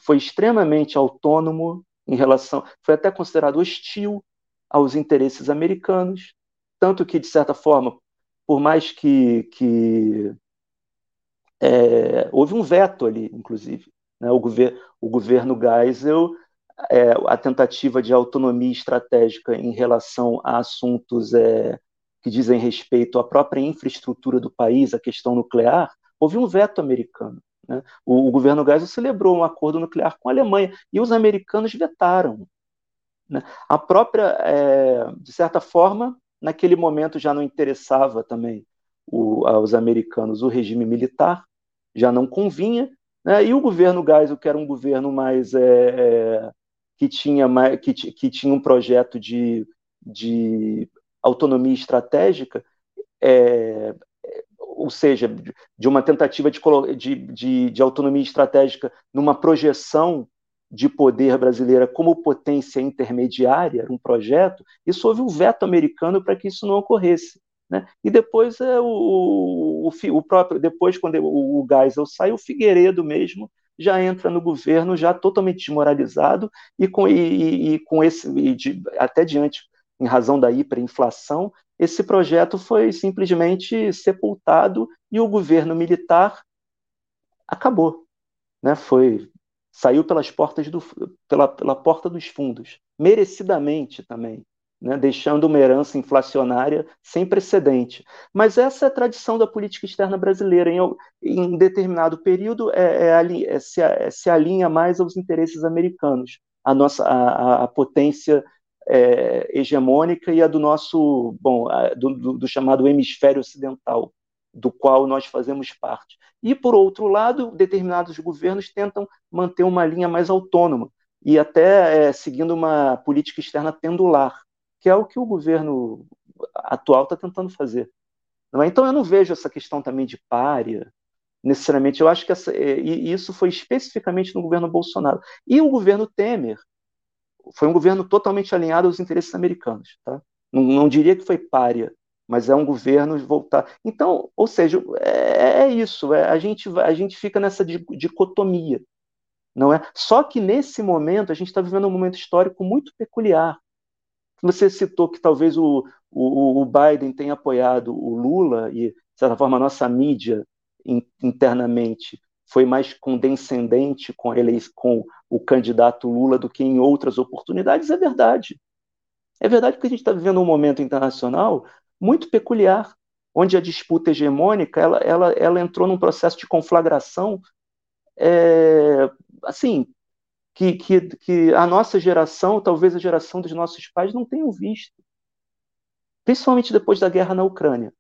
foi extremamente autônomo em relação, foi até considerado hostil aos interesses americanos, tanto que, de certa forma, por mais que, que é, houve um veto ali, inclusive. Né? O, gover o governo Geisel é, a tentativa de autonomia estratégica em relação a assuntos é, que dizem respeito à própria infraestrutura do país, a questão nuclear, houve um veto americano. Né? O, o, governo Geisel celebrou um acordo nuclear com a Alemanha e os americanos vetaram. Né? A própria, é, de certa forma, naquele momento já não interessava também o, aos americanos o regime militar, já não convinha, né? e o governo Geisel, que era um governo mais é, é que tinha, que, que tinha um projeto de, de autonomia estratégica, é, ou seja, de uma tentativa de, de, de, autonomia estratégica numa projeção de poder brasileira como potência intermediária, um projeto, isso houve um veto americano para que isso não ocorresse. Né? E depois é o, o, o, próprio, depois quando o, o Geisel sai, o Figueiredo mesmo já entra no governo já totalmente desmoralizado e com, e, e com esse, e de, até diante, em razão da hiperinflação, esse projeto foi simplesmente sepultado e o governo militar acabou, né? Foi saiu pelas portas do, pela, pela porta dos fundos, merecidamente também né, deixando uma herança inflacionária sem precedente. Mas essa é a tradição da política externa brasileira. Em, em determinado período, é, é, é, se, é, se, alinha mais aos interesses americanos, a nossa a, a potência é, hegemônica e a do nosso, bom, do, do, do chamado hemisfério ocidental, do qual nós fazemos parte. E, por outro lado, determinados governos tentam manter uma linha mais autônoma e até é, seguindo uma política externa pendular, que é o que o governo atual está tentando fazer. É? Então eu não vejo essa questão também de párea, necessariamente. Eu acho que essa, é, isso foi especificamente no governo Bolsonaro. E o governo Temer foi um governo totalmente alinhado aos interesses americanos. Tá? Não, não diria que foi párea, mas é um governo voltar. Então, ou seja, é, é isso. É, a, gente, a gente fica nessa dicotomia. Não é? Só que nesse momento a gente está vivendo um momento histórico muito peculiar. Você citou que talvez o, o, o Biden tenha apoiado o Lula e, de certa forma, a nossa mídia internamente foi mais condescendente com, com o candidato Lula do que em outras oportunidades, é verdade. É verdade porque a gente está vivendo um momento internacional muito peculiar, onde a disputa hegemônica ela, ela, ela entrou num processo de conflagração é, assim que, que, que a nossa geração, talvez a geração dos nossos pais, não tenham visto. Principalmente depois da guerra na Ucrânia.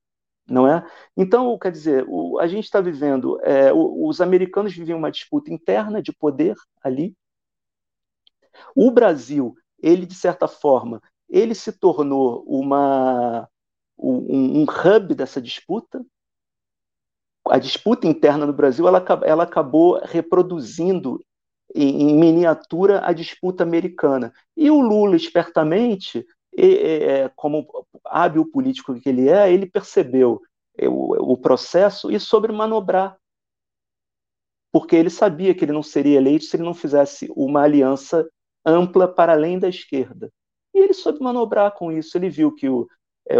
Não é? Então, quer dizer, o, a gente está vivendo. É, o, os americanos viviam uma disputa interna de poder ali. O Brasil, ele, de certa forma, ele se tornou uma, um, um hub dessa disputa, a disputa interna no Brasil ela, ela acabou reproduzindo em, em, miniatura a disputa americana. E o Lula, espertamente, e, como hábil político que ele é, ele percebeu o, o processo e soube manobrar. Porque ele sabia que ele não seria eleito se ele não fizesse uma aliança ampla para além da esquerda. E ele soube manobrar com isso. Ele viu que o, é,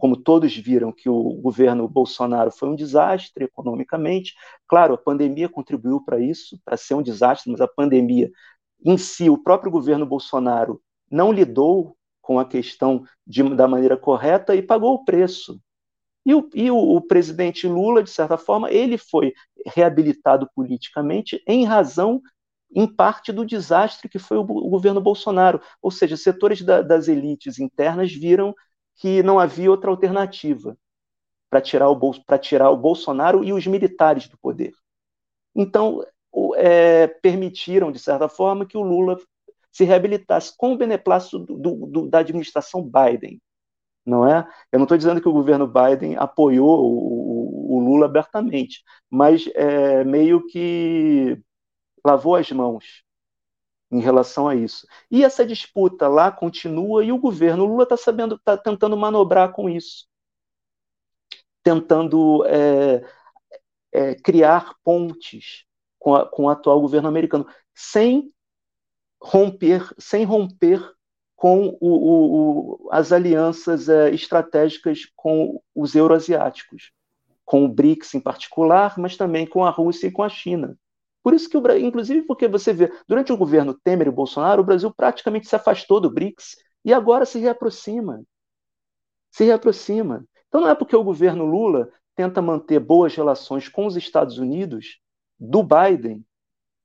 como todos viram, que o governo Bolsonaro foi um desastre economicamente. Claro, a pandemia contribuiu para isso, para ser um desastre, mas a pandemia em si, o próprio governo Bolsonaro não lidou com a questão de, da maneira correta e pagou o preço. E, o, e o, o presidente Lula, de certa forma, ele foi reabilitado politicamente em razão em parte do desastre que foi o, o governo Bolsonaro. Ou seja, setores da, das elites internas viram que não havia outra alternativa para tirar, o, tirar o Bolsonaro e os militares do poder. Então, é, permitiram, de certa forma, que o Lula se reabilitasse com o beneplácito do, do, da administração Biden. Não é? Eu não estou dizendo que o governo Biden apoiou o, o Lula abertamente, mas é, meio que lavou as mãos em relação a isso. E essa disputa lá continua e o governo Lula está sabendo, está tentando manobrar com isso, tentando é, é, criar pontes com, a, com o atual governo americano, sem romper, sem romper com o, o, as alianças é, estratégicas com os euroasiáticos, com o BRICS em particular, mas também com a Rússia e com a China. Por isso que, o, inclusive, porque você vê, durante o governo Temer e Bolsonaro, o Brasil praticamente se afastou do BRICS e agora se reaproxima. Se reaproxima. Então não é porque o governo Lula tenta manter boas relações com os Estados Unidos, do Biden,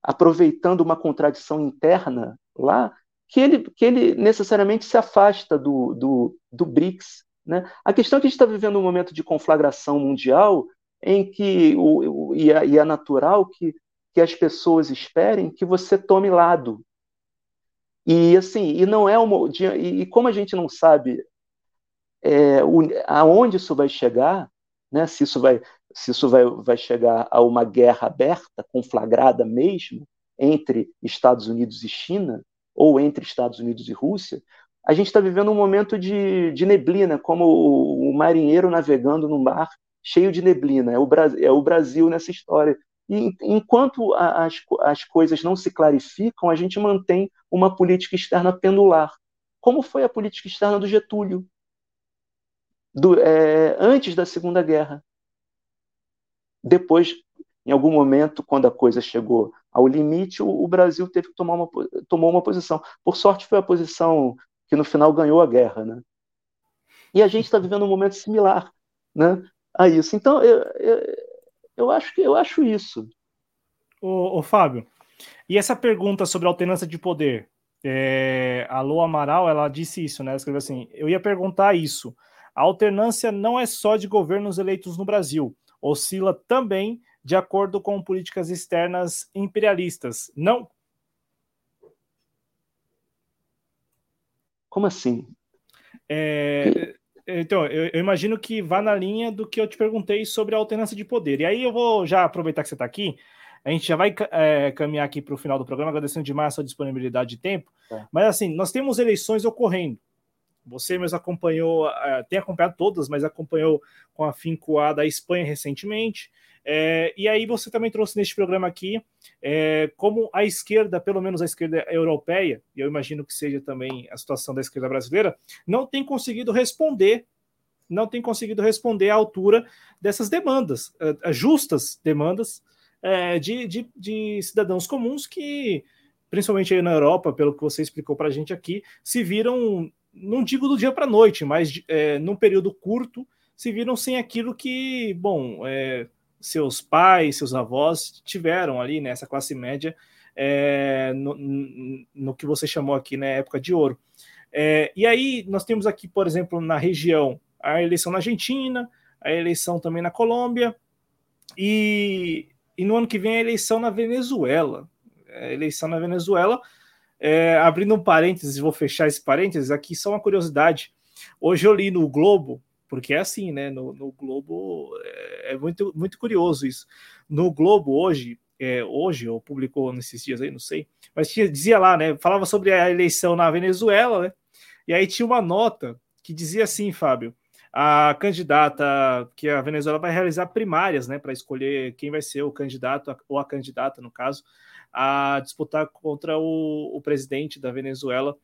aproveitando uma contradição interna lá, que ele, que ele necessariamente se afasta do, do, do BRICS. Né? A questão é que a gente está vivendo um momento de conflagração mundial em que, o, e, é, e é natural que que as pessoas esperem que você tome lado. E assim, e não é uma. E, como a gente não sabe é, o, aonde isso vai chegar, né, se isso vai, se isso vai, vai chegar a uma guerra aberta, conflagrada mesmo, entre Estados Unidos e China, ou entre Estados Unidos e Rússia, a gente está vivendo um momento de, de neblina, como o, o, marinheiro navegando num mar cheio de neblina. É o, é o Brasil nessa história. E enquanto as, as coisas não se clarificam, a gente mantém uma política externa pendular, como foi a política externa do Getúlio, do, é, antes da Segunda Guerra. Depois, em algum momento, quando a coisa chegou ao limite, o, o Brasil teve que tomar uma, tomou uma posição. Por sorte, foi a posição que no final ganhou a guerra. Né? E a gente está vivendo um momento similar né, a isso. Então, eu, eu eu acho que eu acho isso. Ô, ô Fábio, e essa pergunta sobre alternância de poder? É, a Lô Amaral, ela disse isso, né? Ela escreveu assim: eu ia perguntar isso. A alternância não é só de governos eleitos no Brasil, oscila também de acordo com políticas externas imperialistas, não? Como assim? É, Então, eu, eu, imagino que vá na linha do que eu te perguntei sobre a alternância de poder. E aí eu vou já aproveitar que você está aqui, a gente já vai é, caminhar aqui para o final do programa, agradecendo demais a sua disponibilidade de tempo. É. Mas assim, nós temos eleições ocorrendo. Você mesmo acompanhou, é, tem acompanhado todas, mas acompanhou com afinco a da Espanha recentemente. É, e aí você também trouxe neste programa aqui é, como a esquerda, pelo menos a esquerda europeia, e eu imagino que seja também a situação da esquerda brasileira, não tem conseguido responder, não tem conseguido responder à altura dessas demandas, justas demandas de, de, de cidadãos comuns que, principalmente aí na Europa, pelo que você explicou para a gente aqui, se viram, não digo do dia para a noite, mas é, num período curto, se viram sem aquilo que, bom, é, seus pais, seus avós tiveram ali nessa né, classe média é, no, no, que você chamou aqui né, época de ouro. É, e aí nós temos aqui, por exemplo, na região a eleição na Argentina, a eleição também na Colômbia e, e no ano que vem a eleição na Venezuela. A eleição na Venezuela, é, abrindo um parênteses, vou fechar esse parênteses aqui, só uma curiosidade. Hoje eu li no Globo porque é assim, né? No, no Globo é, é, muito, muito curioso isso. No Globo hoje, é, hoje, ou publicou nesses dias aí, não sei, mas tinha, dizia lá, né? Falava sobre a eleição na Venezuela, né? E aí tinha uma nota que dizia assim, Fábio, a candidata que a Venezuela vai realizar primárias, né, para escolher quem vai ser o candidato ou a candidata, no caso, a disputar contra o, o presidente da Venezuela,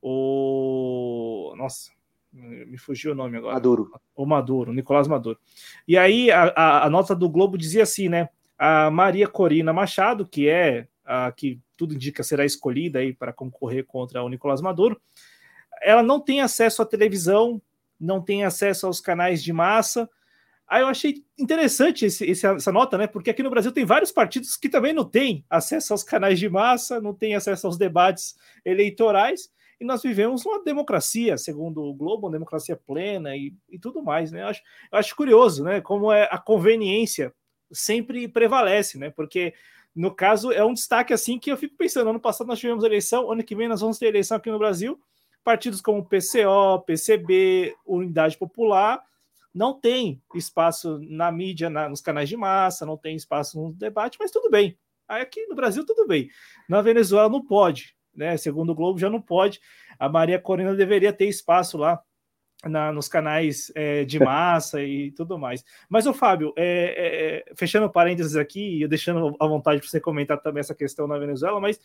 o nossa, me fugiu o nome agora. Maduro. O Maduro, Nicolás Maduro. E aí a, a, a, nota do Globo dizia assim, né? A Maria Corina Machado, que é a que tudo indica será escolhida aí para concorrer contra o Nicolás Maduro, ela não tem acesso à televisão, não tem acesso aos canais de massa. Aí eu achei interessante esse, essa nota, né? Porque aqui no Brasil tem vários partidos que também não têm acesso aos canais de massa, não têm acesso aos debates eleitorais e nós vivemos uma democracia, segundo o Globo, uma democracia plena e, e tudo mais, né? Eu acho, eu acho curioso, né? Como é a conveniência sempre prevalece, né? Porque no caso é um destaque assim que eu fico pensando. Ano passado nós tivemos eleição, ano que vem nós vamos ter eleição aqui no Brasil. Partidos como PCO, PCB, Unidade Popular não tem espaço na mídia, na, nos canais de massa, não tem espaço no debate, mas tudo bem. Aqui no Brasil tudo bem. Na Venezuela não pode né? Segundo o Globo, já não pode. A Maria Corina deveria ter espaço lá na, nos canais é, de massa e tudo mais. Mas, o Fábio, é, é, fechando parênteses aqui e deixando à vontade para você comentar também essa questão na Venezuela, mas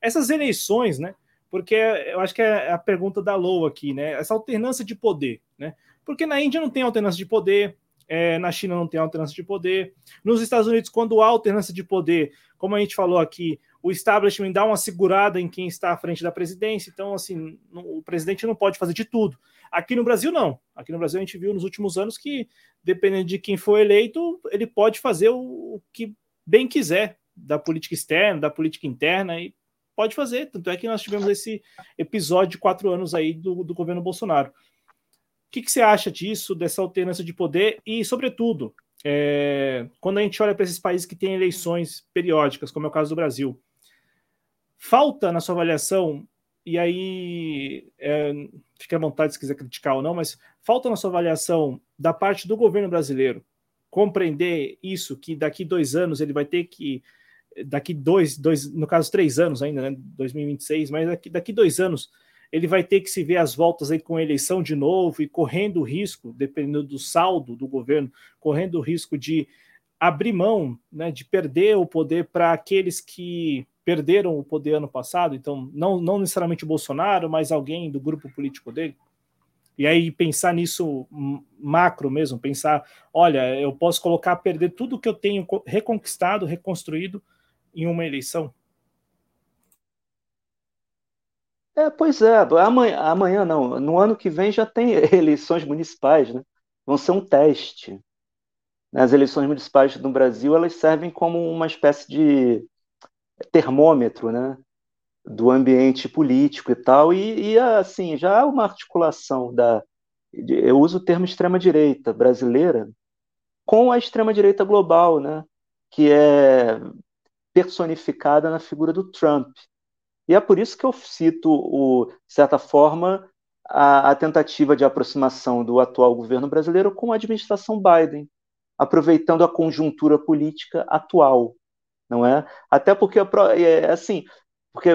essas eleições, né? Porque eu acho que é a pergunta da Lou aqui, né? Essa alternância de poder, né? Porque na Índia não tem alternância de poder, é, na China não tem alternância de poder. Nos Estados Unidos, quando há alternância de poder, como a gente falou aqui, o establishment dá uma segurada em quem está à frente da presidência, então, assim, o presidente não pode fazer de tudo. Aqui no Brasil, não. Aqui no Brasil, a gente viu nos últimos anos que, dependendo de quem for eleito, ele pode fazer o, que bem quiser da política externa, da política interna, e pode fazer. Tanto é que nós tivemos esse episódio de quatro anos aí do, do governo Bolsonaro. Que, que você acha disso, dessa alternância de poder? E, sobretudo, é, quando a gente olha para esses países que têm eleições periódicas, como é o caso do Brasil, Falta na sua avaliação, e aí é, fique à vontade se quiser criticar ou não, mas falta na sua avaliação da parte do governo brasileiro compreender isso, que daqui dois anos ele vai ter que, daqui dois, dois no caso três anos ainda, né, 2026, mas daqui, daqui dois anos ele vai ter que se ver as voltas aí com a eleição de novo e correndo o risco, dependendo do saldo do governo, correndo o risco de abrir mão, né, de perder o poder para aqueles que perderam o poder ano passado, então não, não necessariamente o Bolsonaro, mas alguém do grupo político dele. E aí pensar nisso macro mesmo, pensar, olha, eu posso colocar perder tudo que eu tenho reconquistado, reconstruído em uma eleição. É, pois é, amanhã, amanhã não, no ano que vem já tem eleições municipais, né? Vão ser um teste. As eleições municipais no Brasil, elas servem como uma espécie de termômetro, né, do ambiente político e tal, e, e assim, já há uma articulação da, eu uso o termo extrema-direita brasileira, com a extrema-direita global, né, que é personificada na figura do Trump. E é por isso que eu cito, o, de certa forma, a, a, tentativa de aproximação do atual governo brasileiro com a administração Biden, aproveitando a conjuntura política atual, não é? Até porque, é, assim, porque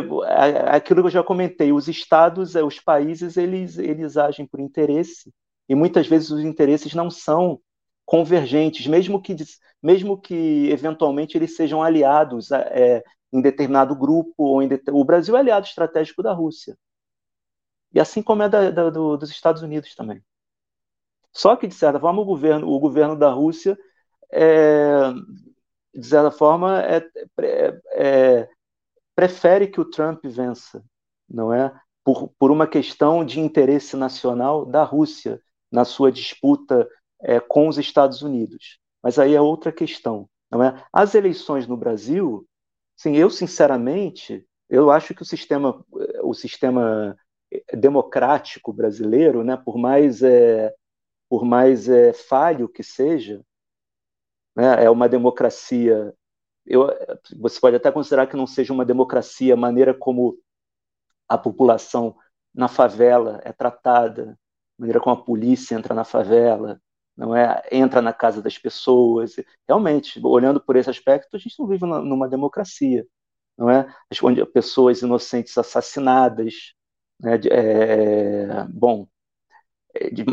aquilo que eu já comentei, os estados, os países, eles, eles agem por interesse, e muitas vezes os interesses não são convergentes, mesmo que, mesmo que eventualmente eles sejam aliados é, em determinado grupo, ou em o Brasil é aliado estratégico da Rússia, e assim como é da, da, do, dos Estados Unidos também. Só que, de certa forma, o governo, o governo da Rússia, é, de certa forma, é, é, é, prefere que o Trump vença, não é? Por, por uma questão de interesse nacional da Rússia na sua disputa é, com os Estados Unidos. Mas aí é outra questão, não é? As eleições no Brasil, sim, eu sinceramente, eu acho que o sistema, o sistema democrático brasileiro, né, por mais é, por mais é, falho que seja, né, é uma democracia. Eu, você pode até considerar que não seja uma democracia a maneira como a população na favela é tratada, a maneira como a polícia entra na favela, não é entra na casa das pessoas. Realmente, olhando por esse aspecto, a gente não vive numa democracia, não é? Onde pessoas inocentes assassinadas, né, é, bom,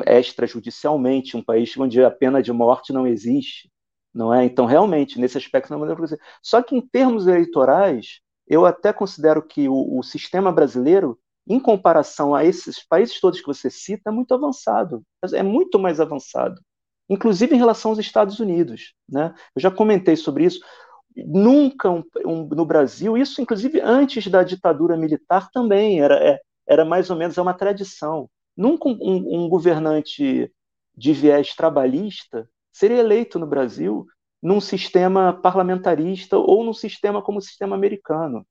é, extrajudicialmente, um país onde a pena de morte não existe, não é? Então, realmente, nesse aspecto não é democracia. Só que em termos eleitorais, eu até considero que o, o sistema brasileiro em comparação a esses países todos que você cita, é muito avançado, é muito mais avançado, inclusive em relação aos Estados Unidos. Né? Eu já comentei sobre isso. Nunca um, um, no Brasil, isso inclusive antes da ditadura militar também, era, é, era mais ou menos é uma tradição. Nunca um, um governante de viés trabalhista seria eleito no Brasil num sistema parlamentarista ou num sistema como o sistema americano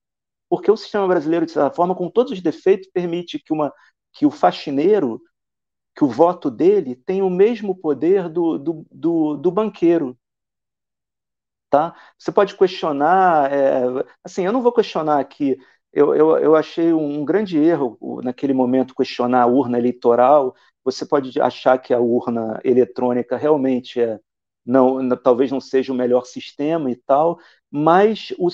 porque o sistema brasileiro, de certa forma, com todos os defeitos, permite que, uma, que o faxineiro, que o voto dele tenha o mesmo poder do, do, do, do banqueiro. Tá? Você pode questionar, é, assim, eu não vou questionar aqui, eu, eu, eu achei um grande erro naquele momento questionar a urna eleitoral, você pode achar que a urna eletrônica realmente é, não, talvez não seja o melhor sistema e tal, mas, o,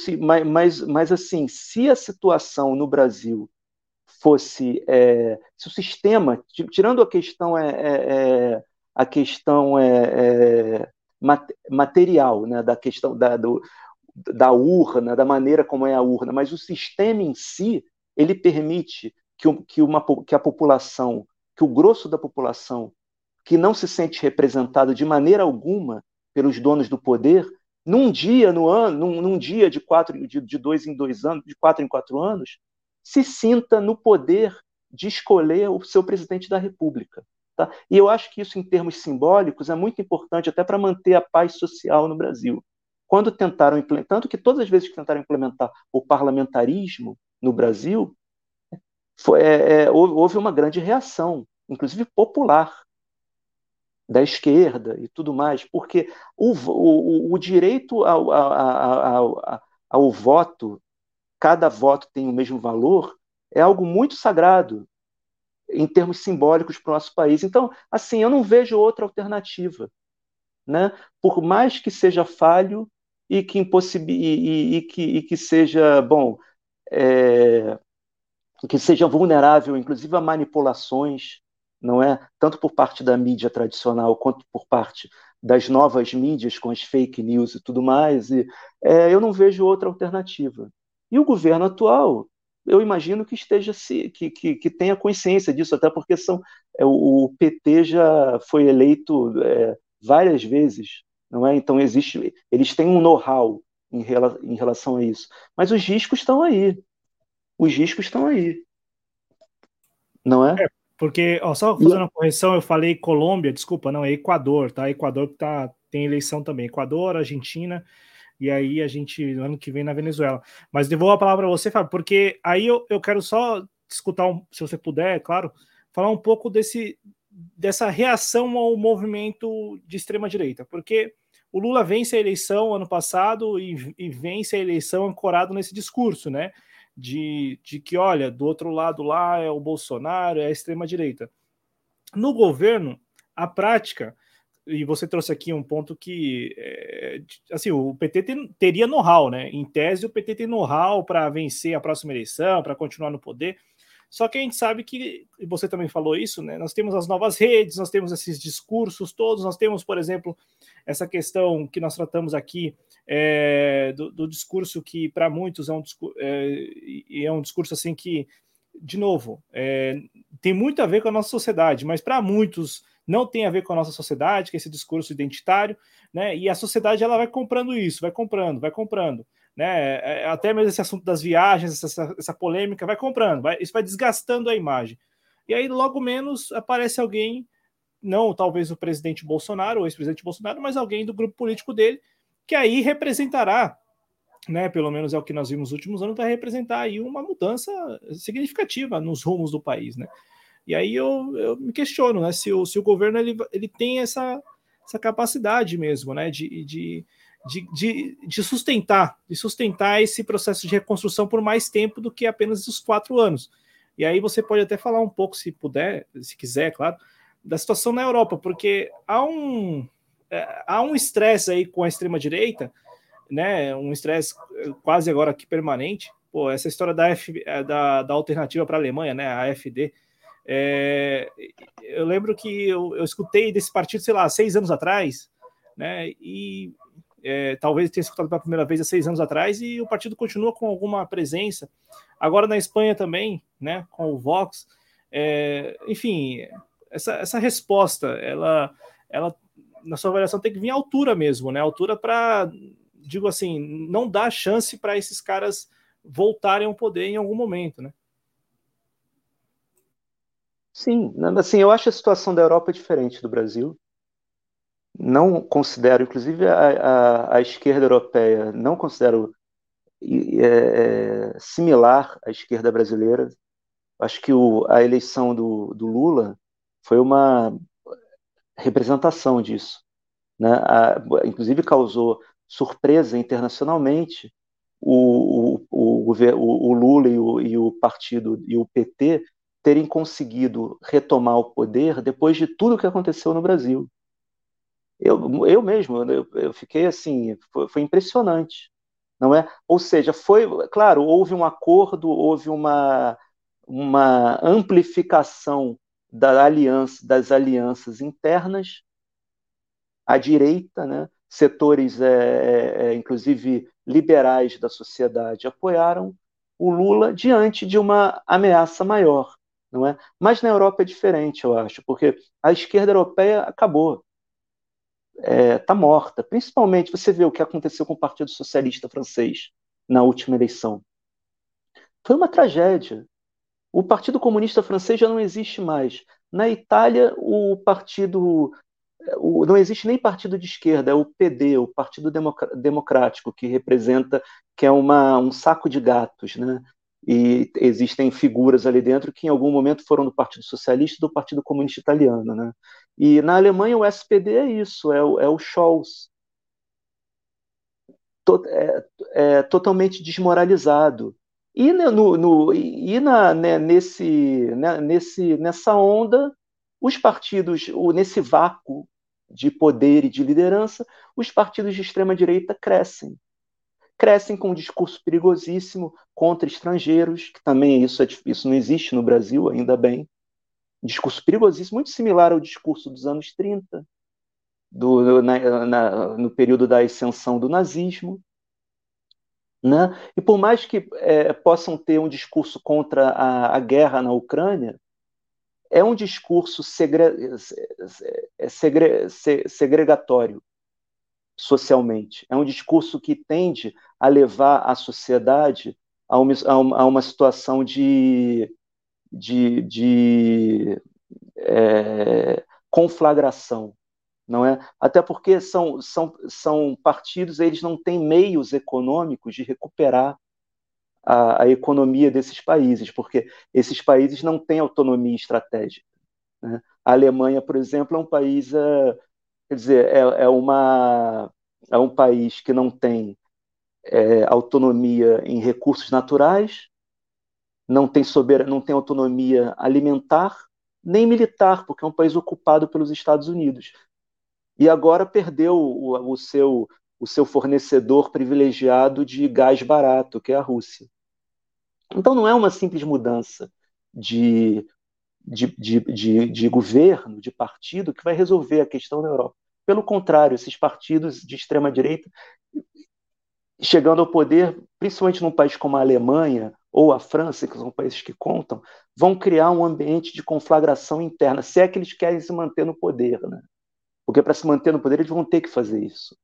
mas, mas assim, se a situação no Brasil fosse, é, se o sistema, tirando a questão é, é, é a questão é, é material, né, da questão da, do, da urna, da maneira como é a urna, mas o sistema em si, ele permite que, que, uma, que a população, que o grosso da população que não se sente representado de maneira alguma pelos donos do poder, num dia no ano, num, num dia de quatro, de, de, dois em dois anos, de quatro em quatro anos, se sinta no poder de escolher o seu presidente da República. Tá? E eu acho que isso, em termos simbólicos, é muito importante até para manter a paz social no Brasil. Quando tentaram implementar, tanto que todas as vezes que tentaram implementar o parlamentarismo no Brasil, foi, é, é, houve uma grande reação, inclusive popular, da esquerda e tudo mais, porque o, o, o direito ao, ao, ao, ao voto, cada voto tem o mesmo valor, é algo muito sagrado em termos simbólicos para o nosso país. Então, assim, eu não vejo outra alternativa. Né? Por mais que seja falho e que, impossib... e, e, e que, e que seja, bom, é... que seja vulnerável, inclusive, a manipulações, não é? Tanto por parte da mídia tradicional quanto por parte das novas mídias com as fake news e tudo mais. E, é, eu não vejo outra alternativa. E o governo atual, eu imagino que esteja se que, que, que tenha consciência disso, até porque são é, o PT já foi eleito é, várias vezes, não é? Então existe, eles têm um know-how em, rela, em relação a isso. Mas os riscos estão aí. Os riscos estão aí. Não é? é porque, ó, só fazendo uma correção, eu falei Colômbia, desculpa, não, é Equador, tá? Equador que tá, tem eleição também. Equador, Argentina, e aí a gente, no ano que vem, na Venezuela. Mas devolvo a palavra para você, Fábio, porque aí eu, eu quero só escutar, um, se você puder, é claro, falar um pouco desse, dessa reação ao movimento de extrema-direita, porque o Lula vence a eleição ano passado e, e vence a eleição ancorado nesse discurso, né? de, de que, olha, do outro lado lá é o Bolsonaro, é a extrema-direita. No governo, a prática, e você trouxe aqui um ponto que, é, assim, o PT tem, teria know-how, né? Em tese, o PT tem know-how para vencer a próxima eleição, para continuar no poder. Só que a gente sabe que, e você também falou isso, né? Nós temos as novas redes, nós temos esses discursos todos, nós temos, por exemplo, essa questão que nós tratamos aqui é, do, do, discurso que para muitos é um, é, é um discurso assim que, de novo, é, tem muito a ver com a nossa sociedade, mas para muitos não tem a ver com a nossa sociedade, que é esse discurso identitário, né? E a sociedade ela vai comprando isso, vai comprando, vai comprando né? É, é, até mesmo esse assunto das viagens, essa, essa polêmica, vai comprando, vai, isso vai desgastando a imagem. E aí, logo menos, aparece alguém, não talvez o presidente Bolsonaro, ou ex-presidente Bolsonaro, mas alguém do grupo político dele, que aí representará, né? Pelo menos é o que nós vimos nos últimos anos, vai representar aí uma mudança significativa nos rumos do país, né? E aí eu, eu me questiono, né? Se o, se o governo ele, ele tem essa, essa capacidade mesmo, né? de, de de, de, de, sustentar, de sustentar esse processo de reconstrução por mais tempo do que apenas os quatro anos. E aí você pode até falar um pouco, se puder, se quiser, claro, da situação na Europa, porque há um é, há um estresse aí com a extrema direita, né? Um estresse quase agora aqui permanente. Pô, essa história da, F, é, da, da alternativa para a Alemanha, né? A AfD. É, eu lembro que eu, eu escutei desse partido, sei lá, seis anos atrás, né? E é, talvez tenha escutado pela primeira vez há seis anos atrás, e o partido continua com alguma presença. Agora na Espanha também, né, com o Vox. É, enfim, essa, essa resposta, ela, ela, na sua avaliação, tem que vir à altura mesmo, né? Altura para, digo assim, não dar chance para esses caras voltarem ao poder em algum momento, né? Sim, assim, eu acho a situação da Europa diferente do Brasil não considero, inclusive a, a, a esquerda europeia, não considero é, é, similar à esquerda brasileira. Acho que o, a eleição do, do, Lula foi uma representação disso. Né? A, inclusive causou surpresa internacionalmente o, o, o, o Lula e o, e o partido e o PT terem conseguido retomar o poder depois de tudo que aconteceu no Brasil. Eu, eu mesmo, eu, eu fiquei assim, foi, foi, impressionante, não é? Ou seja, foi, claro, houve um acordo, houve uma, uma amplificação da aliança, das alianças internas à direita, né? setores, é, é, é, inclusive liberais da sociedade, apoiaram o Lula diante de uma ameaça maior, não é? Mas na Europa é diferente, eu acho, porque a esquerda europeia acabou está é, tá morta. Principalmente, você vê o que aconteceu com o Partido Socialista francês na última eleição. Foi uma tragédia. O Partido Comunista Francês já não existe mais. Na Itália, o partido. O, não existe nem partido de esquerda, é o PD, o Partido Democrático, que representa, que é uma, um saco de gatos, né? E existem figuras ali dentro que em algum momento foram do Partido Socialista e do Partido Comunista Italiano. Né? E na Alemanha o SPD é isso, é o, é o Scholz. É, é, totalmente desmoralizado. E, no, no, e na, né, nesse, né, nesse, nessa onda, os partidos, nesse vácuo de poder e de liderança, os partidos de extrema-direita crescem crescem com um discurso perigosíssimo contra estrangeiros, que também isso, é, isso não existe no Brasil, ainda bem. Discurso perigosíssimo, muito similar ao discurso dos anos 30, do, na, na, no período da ascensão do nazismo. Né? E por mais que é, possam ter um discurso contra a, a, guerra na Ucrânia, é um discurso segre, é, segre, segregatório socialmente. É um discurso que tende a levar a sociedade a uma, a uma situação de, de, de é, conflagração, não é? Até porque são, são, são partidos, eles não têm meios econômicos de recuperar a, a economia desses países, porque esses países não têm autonomia estratégica. Né? A Alemanha, por exemplo, é um país é, Quer dizer, é, é, uma, é um país que não tem é, autonomia em recursos naturais, não tem, sober... não tem autonomia alimentar nem militar, porque é um país ocupado pelos Estados Unidos. E agora perdeu o, o seu, o seu fornecedor privilegiado de gás barato, que é a Rússia. Então não é uma simples mudança de, de, de, de, de governo, de partido, que vai resolver a questão na Europa. Pelo contrário, esses partidos de extrema-direita, chegando ao poder, principalmente num país como a Alemanha ou a França, que são países que contam, vão criar um ambiente de conflagração interna, se é que eles querem se manter no poder. Né? Porque para se manter no poder, eles vão ter que fazer isso.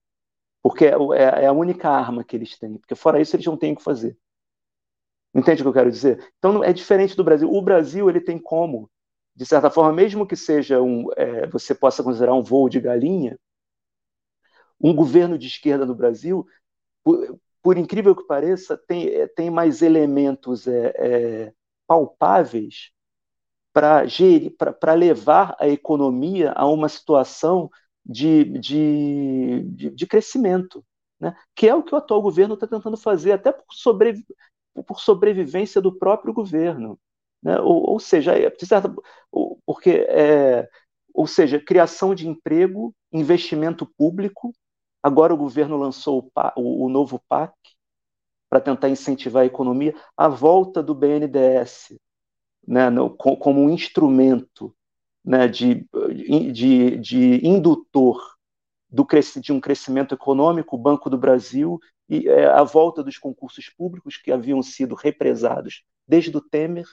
Porque é, é, é a única arma que eles têm. Porque fora isso, eles não têm o que fazer. Entende o que eu quero dizer? Então é diferente do Brasil. O Brasil ele tem como, de certa forma, mesmo que seja um, é, você possa considerar um voo de galinha, um governo de esquerda no Brasil, por, por incrível que pareça, tem, é, tem mais elementos é, é palpáveis para levar a economia a uma situação de, de, de, de crescimento, né? que é o que o atual governo está tentando fazer, até por, sobre, por sobrevivência do próprio governo. Né? Ou, ou seja, é, porque é, ou seja, criação de emprego, investimento público. Agora o governo lançou o, o, o novo PAC para tentar incentivar a economia, a volta do BNDES né, no, como um instrumento né, de, de, de indutor do, de um crescimento econômico, o Banco do Brasil e é, a volta dos concursos públicos que haviam sido represados desde o Temer,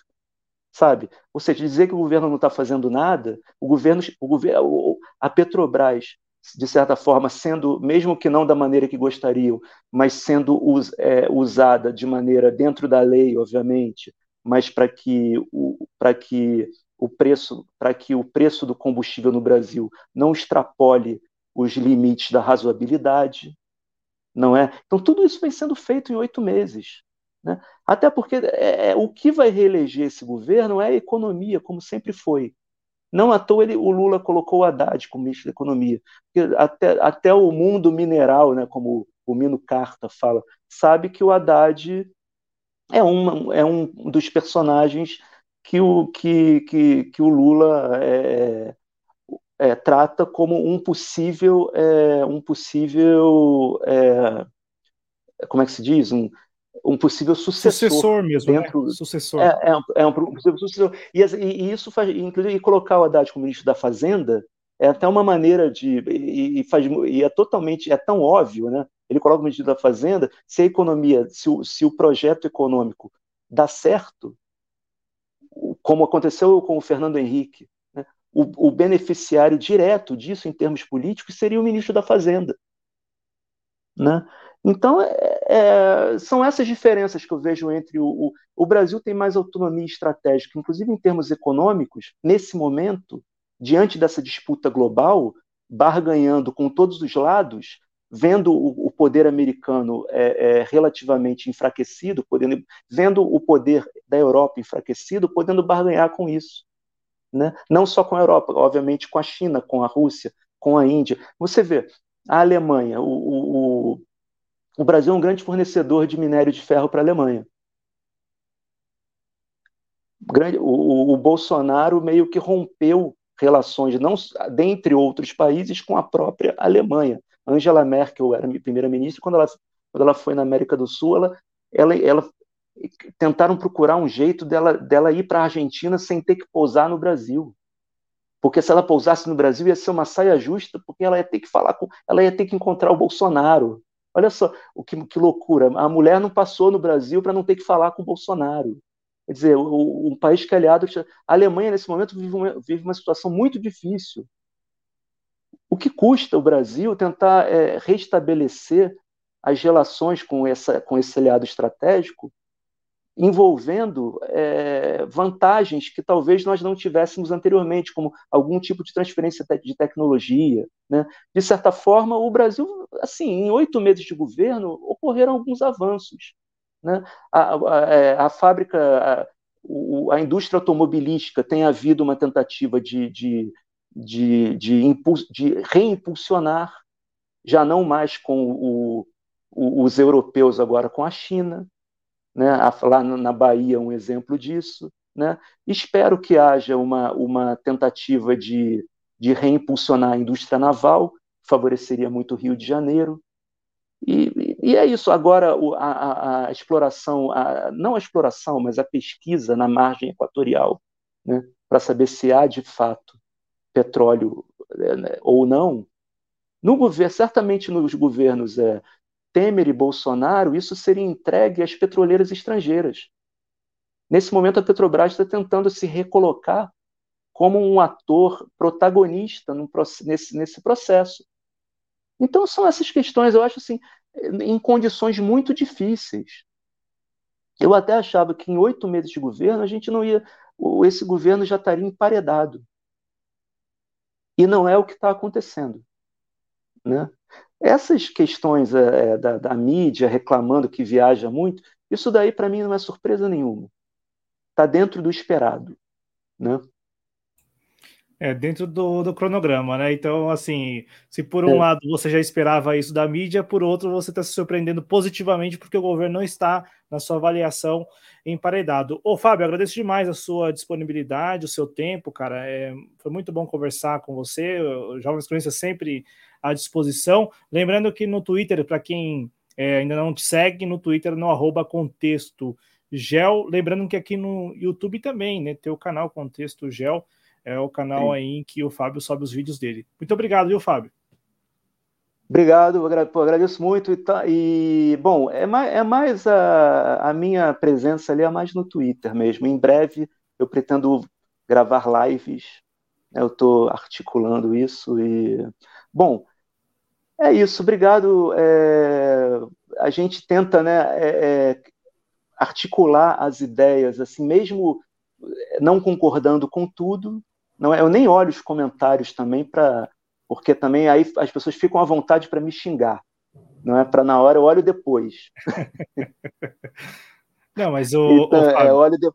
sabe? Ou seja, dizer que o governo não está fazendo nada, o governo, o governo, a Petrobras, de certa forma, sendo, mesmo que não da maneira que gostariam, mas sendo us, é, usada de maneira dentro da lei, obviamente, mas para que o, para que o preço para que o preço do combustível no Brasil não extrapole os limites da razoabilidade, não é? Então tudo isso vem sendo feito em oito meses. Né? Até porque é, é, o que vai reeleger esse governo é a economia, como sempre foi. Não à toa ele, o Lula colocou o Haddad como ministro da Economia. Até, até o mundo mineral, né, como o Mino Carta fala, sabe que o Haddad é, uma, é um dos personagens que o, que, que, que o Lula é, é, trata como um possível, é, um possível, é, como é que se diz, um, um possível sucessor, sucessor mesmo, né? dentro, né? sucessor. É, é, um, é um possível sucessor. E, e, isso faz, inclusive, colocar o Haddad como ministro da Fazenda é até uma maneira de e, e, faz, e é totalmente é tão óbvio, né? Ele coloca o ministro da Fazenda, se a economia, se o, se o projeto econômico dá certo, como aconteceu com o Fernando Henrique, o, o beneficiário direto disso, em termos políticos, seria o ministro da Fazenda. Né? Então, é, são essas diferenças que eu vejo entre o, o, o, Brasil tem mais autonomia estratégica, inclusive em termos econômicos, nesse momento, diante dessa disputa global, barganhando com todos os lados, vendo o, o poder americano é, é, relativamente enfraquecido, podendo, vendo o poder da Europa enfraquecido, podendo barganhar com isso né? não só com a Europa, obviamente com a China, com a Rússia, com a Índia. Você vê, a Alemanha, o, o, o Brasil é um grande fornecedor de minério de ferro para a Alemanha. O, o, Bolsonaro meio que rompeu relações, não dentre outros países, com a própria Alemanha. Angela Merkel era primeira-ministra, quando ela, quando ela foi na América do Sul, ela, ela, ela tentaram procurar um jeito dela, dela ir para a Argentina sem ter que pousar no Brasil. Porque se ela pousasse no Brasil ia ser uma saia justa, porque ela ia ter que falar com, ela ia ter que encontrar o Bolsonaro. Olha só, o que, que loucura. A mulher não passou no Brasil para não ter que falar com o Bolsonaro. Quer dizer, o, um país que é aliado. A Alemanha, nesse momento, vive uma, vive uma situação muito difícil. O que custa o Brasil tentar é, restabelecer as relações com, essa, com esse aliado estratégico envolvendo é, vantagens que talvez nós não tivéssemos anteriormente, como algum tipo de transferência de tecnologia. Né? De certa forma, o Brasil, assim, em oito meses de governo, ocorreram alguns avanços. Né? A, a, é, a fábrica, a, a, indústria automobilística tem havido uma tentativa de, de, de, de, de reimpulsionar, já não mais com o, os europeus, agora com a China né? lá na Bahia um exemplo disso. Né? Espero que haja uma, uma tentativa de, de reimpulsionar a indústria naval, favoreceria muito o Rio de Janeiro. E, e é isso. Agora, a, a, a exploração, a, não a exploração, mas a pesquisa na margem equatorial, né? para saber se há de fato petróleo né, ou não. No governo, certamente nos governos é, Temer e Bolsonaro, isso seria entregue às petroleiras estrangeiras. Nesse momento, a Petrobras está tentando se recolocar como um ator protagonista nesse, nesse processo. Então, são essas questões, eu acho assim, em condições muito difíceis. Eu até achava que em oito meses de governo a gente não ia, esse governo já estaria emparedado. E não é o que está acontecendo. Né? Essas questões é, da, da mídia reclamando que viaja muito, isso daí para mim não é surpresa nenhuma está dentro do esperado, né? É, dentro do, do cronograma, né? Então, assim, se por um é. lado você já esperava isso da mídia, por outro você está se surpreendendo positivamente porque o governo não está na sua avaliação emparedado. Ô, Fábio, agradeço demais a sua disponibilidade, o seu tempo, cara. É, foi muito bom conversar com você. O Jovens Cronistas sempre à disposição. Lembrando que no Twitter, para quem é, ainda não te segue, no Twitter, no arroba contexto Gel, lembrando que aqui no YouTube também, né? Tem o canal Contexto Gel, é o canal Sim. aí em que o Fábio sobe os vídeos dele. Muito obrigado, viu, Fábio? Obrigado, agradeço muito. E, tá, e bom, é mais, é mais a, a, minha presença ali, é mais no Twitter mesmo. Em breve eu pretendo gravar lives, né, eu estou articulando isso. e Bom, é isso, obrigado. É, a gente tenta né, é, é articular as ideias, assim, mesmo não concordando com tudo. Não é, eu nem olho os comentários também para porque também aí as pessoas ficam à vontade para me xingar. Não é para na hora, eu olho depois. não, mas o, então, o é, Fábio, é, olho de...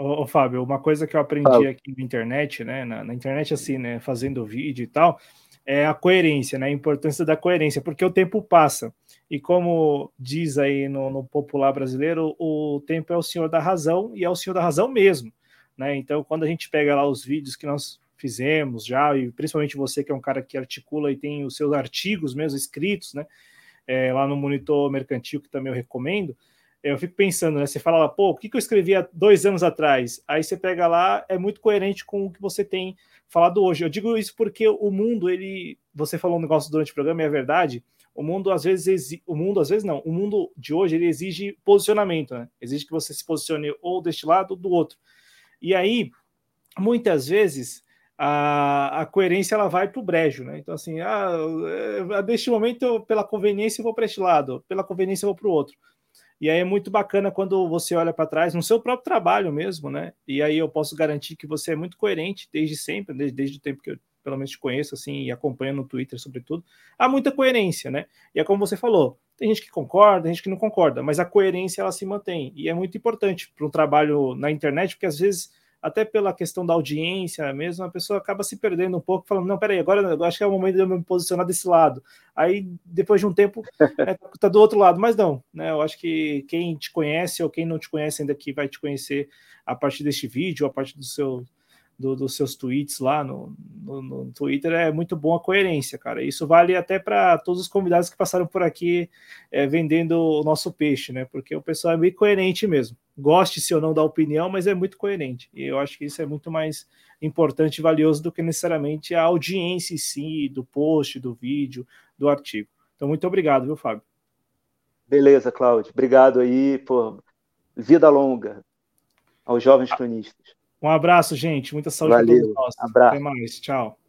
o, o, Fábio, uma coisa que eu aprendi Fábio. aqui na internet, né, na, na internet assim, né, fazendo vídeo e tal, é a coerência, né? A importância da coerência, porque o tempo passa. E como diz aí no, no, popular brasileiro, o tempo é o senhor da razão e é o senhor da razão mesmo, né? Então, quando a gente pega lá os vídeos que nós fizemos já, e principalmente você que é um cara que articula e tem os seus artigos mesmo escritos, né? É, lá no Monitor Mercantil, que também eu recomendo, eu fico pensando, né? Você fala pô, o que, que eu escrevi há dois anos atrás? Aí você pega lá, é muito coerente com o que você tem falado hoje. Eu digo isso porque o mundo, ele. Você falou um negócio durante o programa, e é verdade. O mundo, às vezes, exi... o mundo, às vezes, não. O mundo de hoje, ele exige posicionamento, né? Exige que você se posicione ou deste lado ou do outro. E aí, muitas vezes, a, a coerência ela vai para o brejo, né? Então, assim, ah, é, deste momento, pela conveniência, eu vou para este lado, pela conveniência, eu vou para o outro. E aí é muito bacana quando você olha para trás no seu próprio trabalho mesmo, né? E aí eu posso garantir que você é muito coerente desde sempre, desde, desde o tempo que eu pelo menos te conheço assim e acompanho no Twitter sobretudo, há muita coerência, né? E é como você falou, tem gente que concorda, tem gente que não concorda, mas a coerência ela se mantém e é muito importante para um trabalho na internet, porque às vezes até pela questão da audiência mesmo, a pessoa acaba se perdendo um pouco, falando, não, peraí, agora eu acho que é o momento de eu me posicionar desse lado. Aí, depois de um tempo, é, tá do outro lado. Mas não, né? Eu acho que quem te conhece ou quem não te conhece ainda aqui vai te conhecer a partir deste vídeo, a partir do seu do, dos seus tweets lá no, no, no, Twitter é muito bom a coerência, cara. Isso vale até para todos os convidados que passaram por aqui é, vendendo o nosso peixe, né? Porque o pessoal é bem coerente mesmo. Goste-se ou não da opinião, mas é muito coerente. E eu acho que isso é muito mais importante e valioso do que necessariamente a audiência em si, do post, do vídeo, do artigo. Então, muito obrigado, viu, Fábio? Beleza, Cláudio. Obrigado aí por vida longa aos jovens cronistas. Um abraço, gente. Muita saúde Valeu. para todos nós. Abraço. Até mais. Tchau.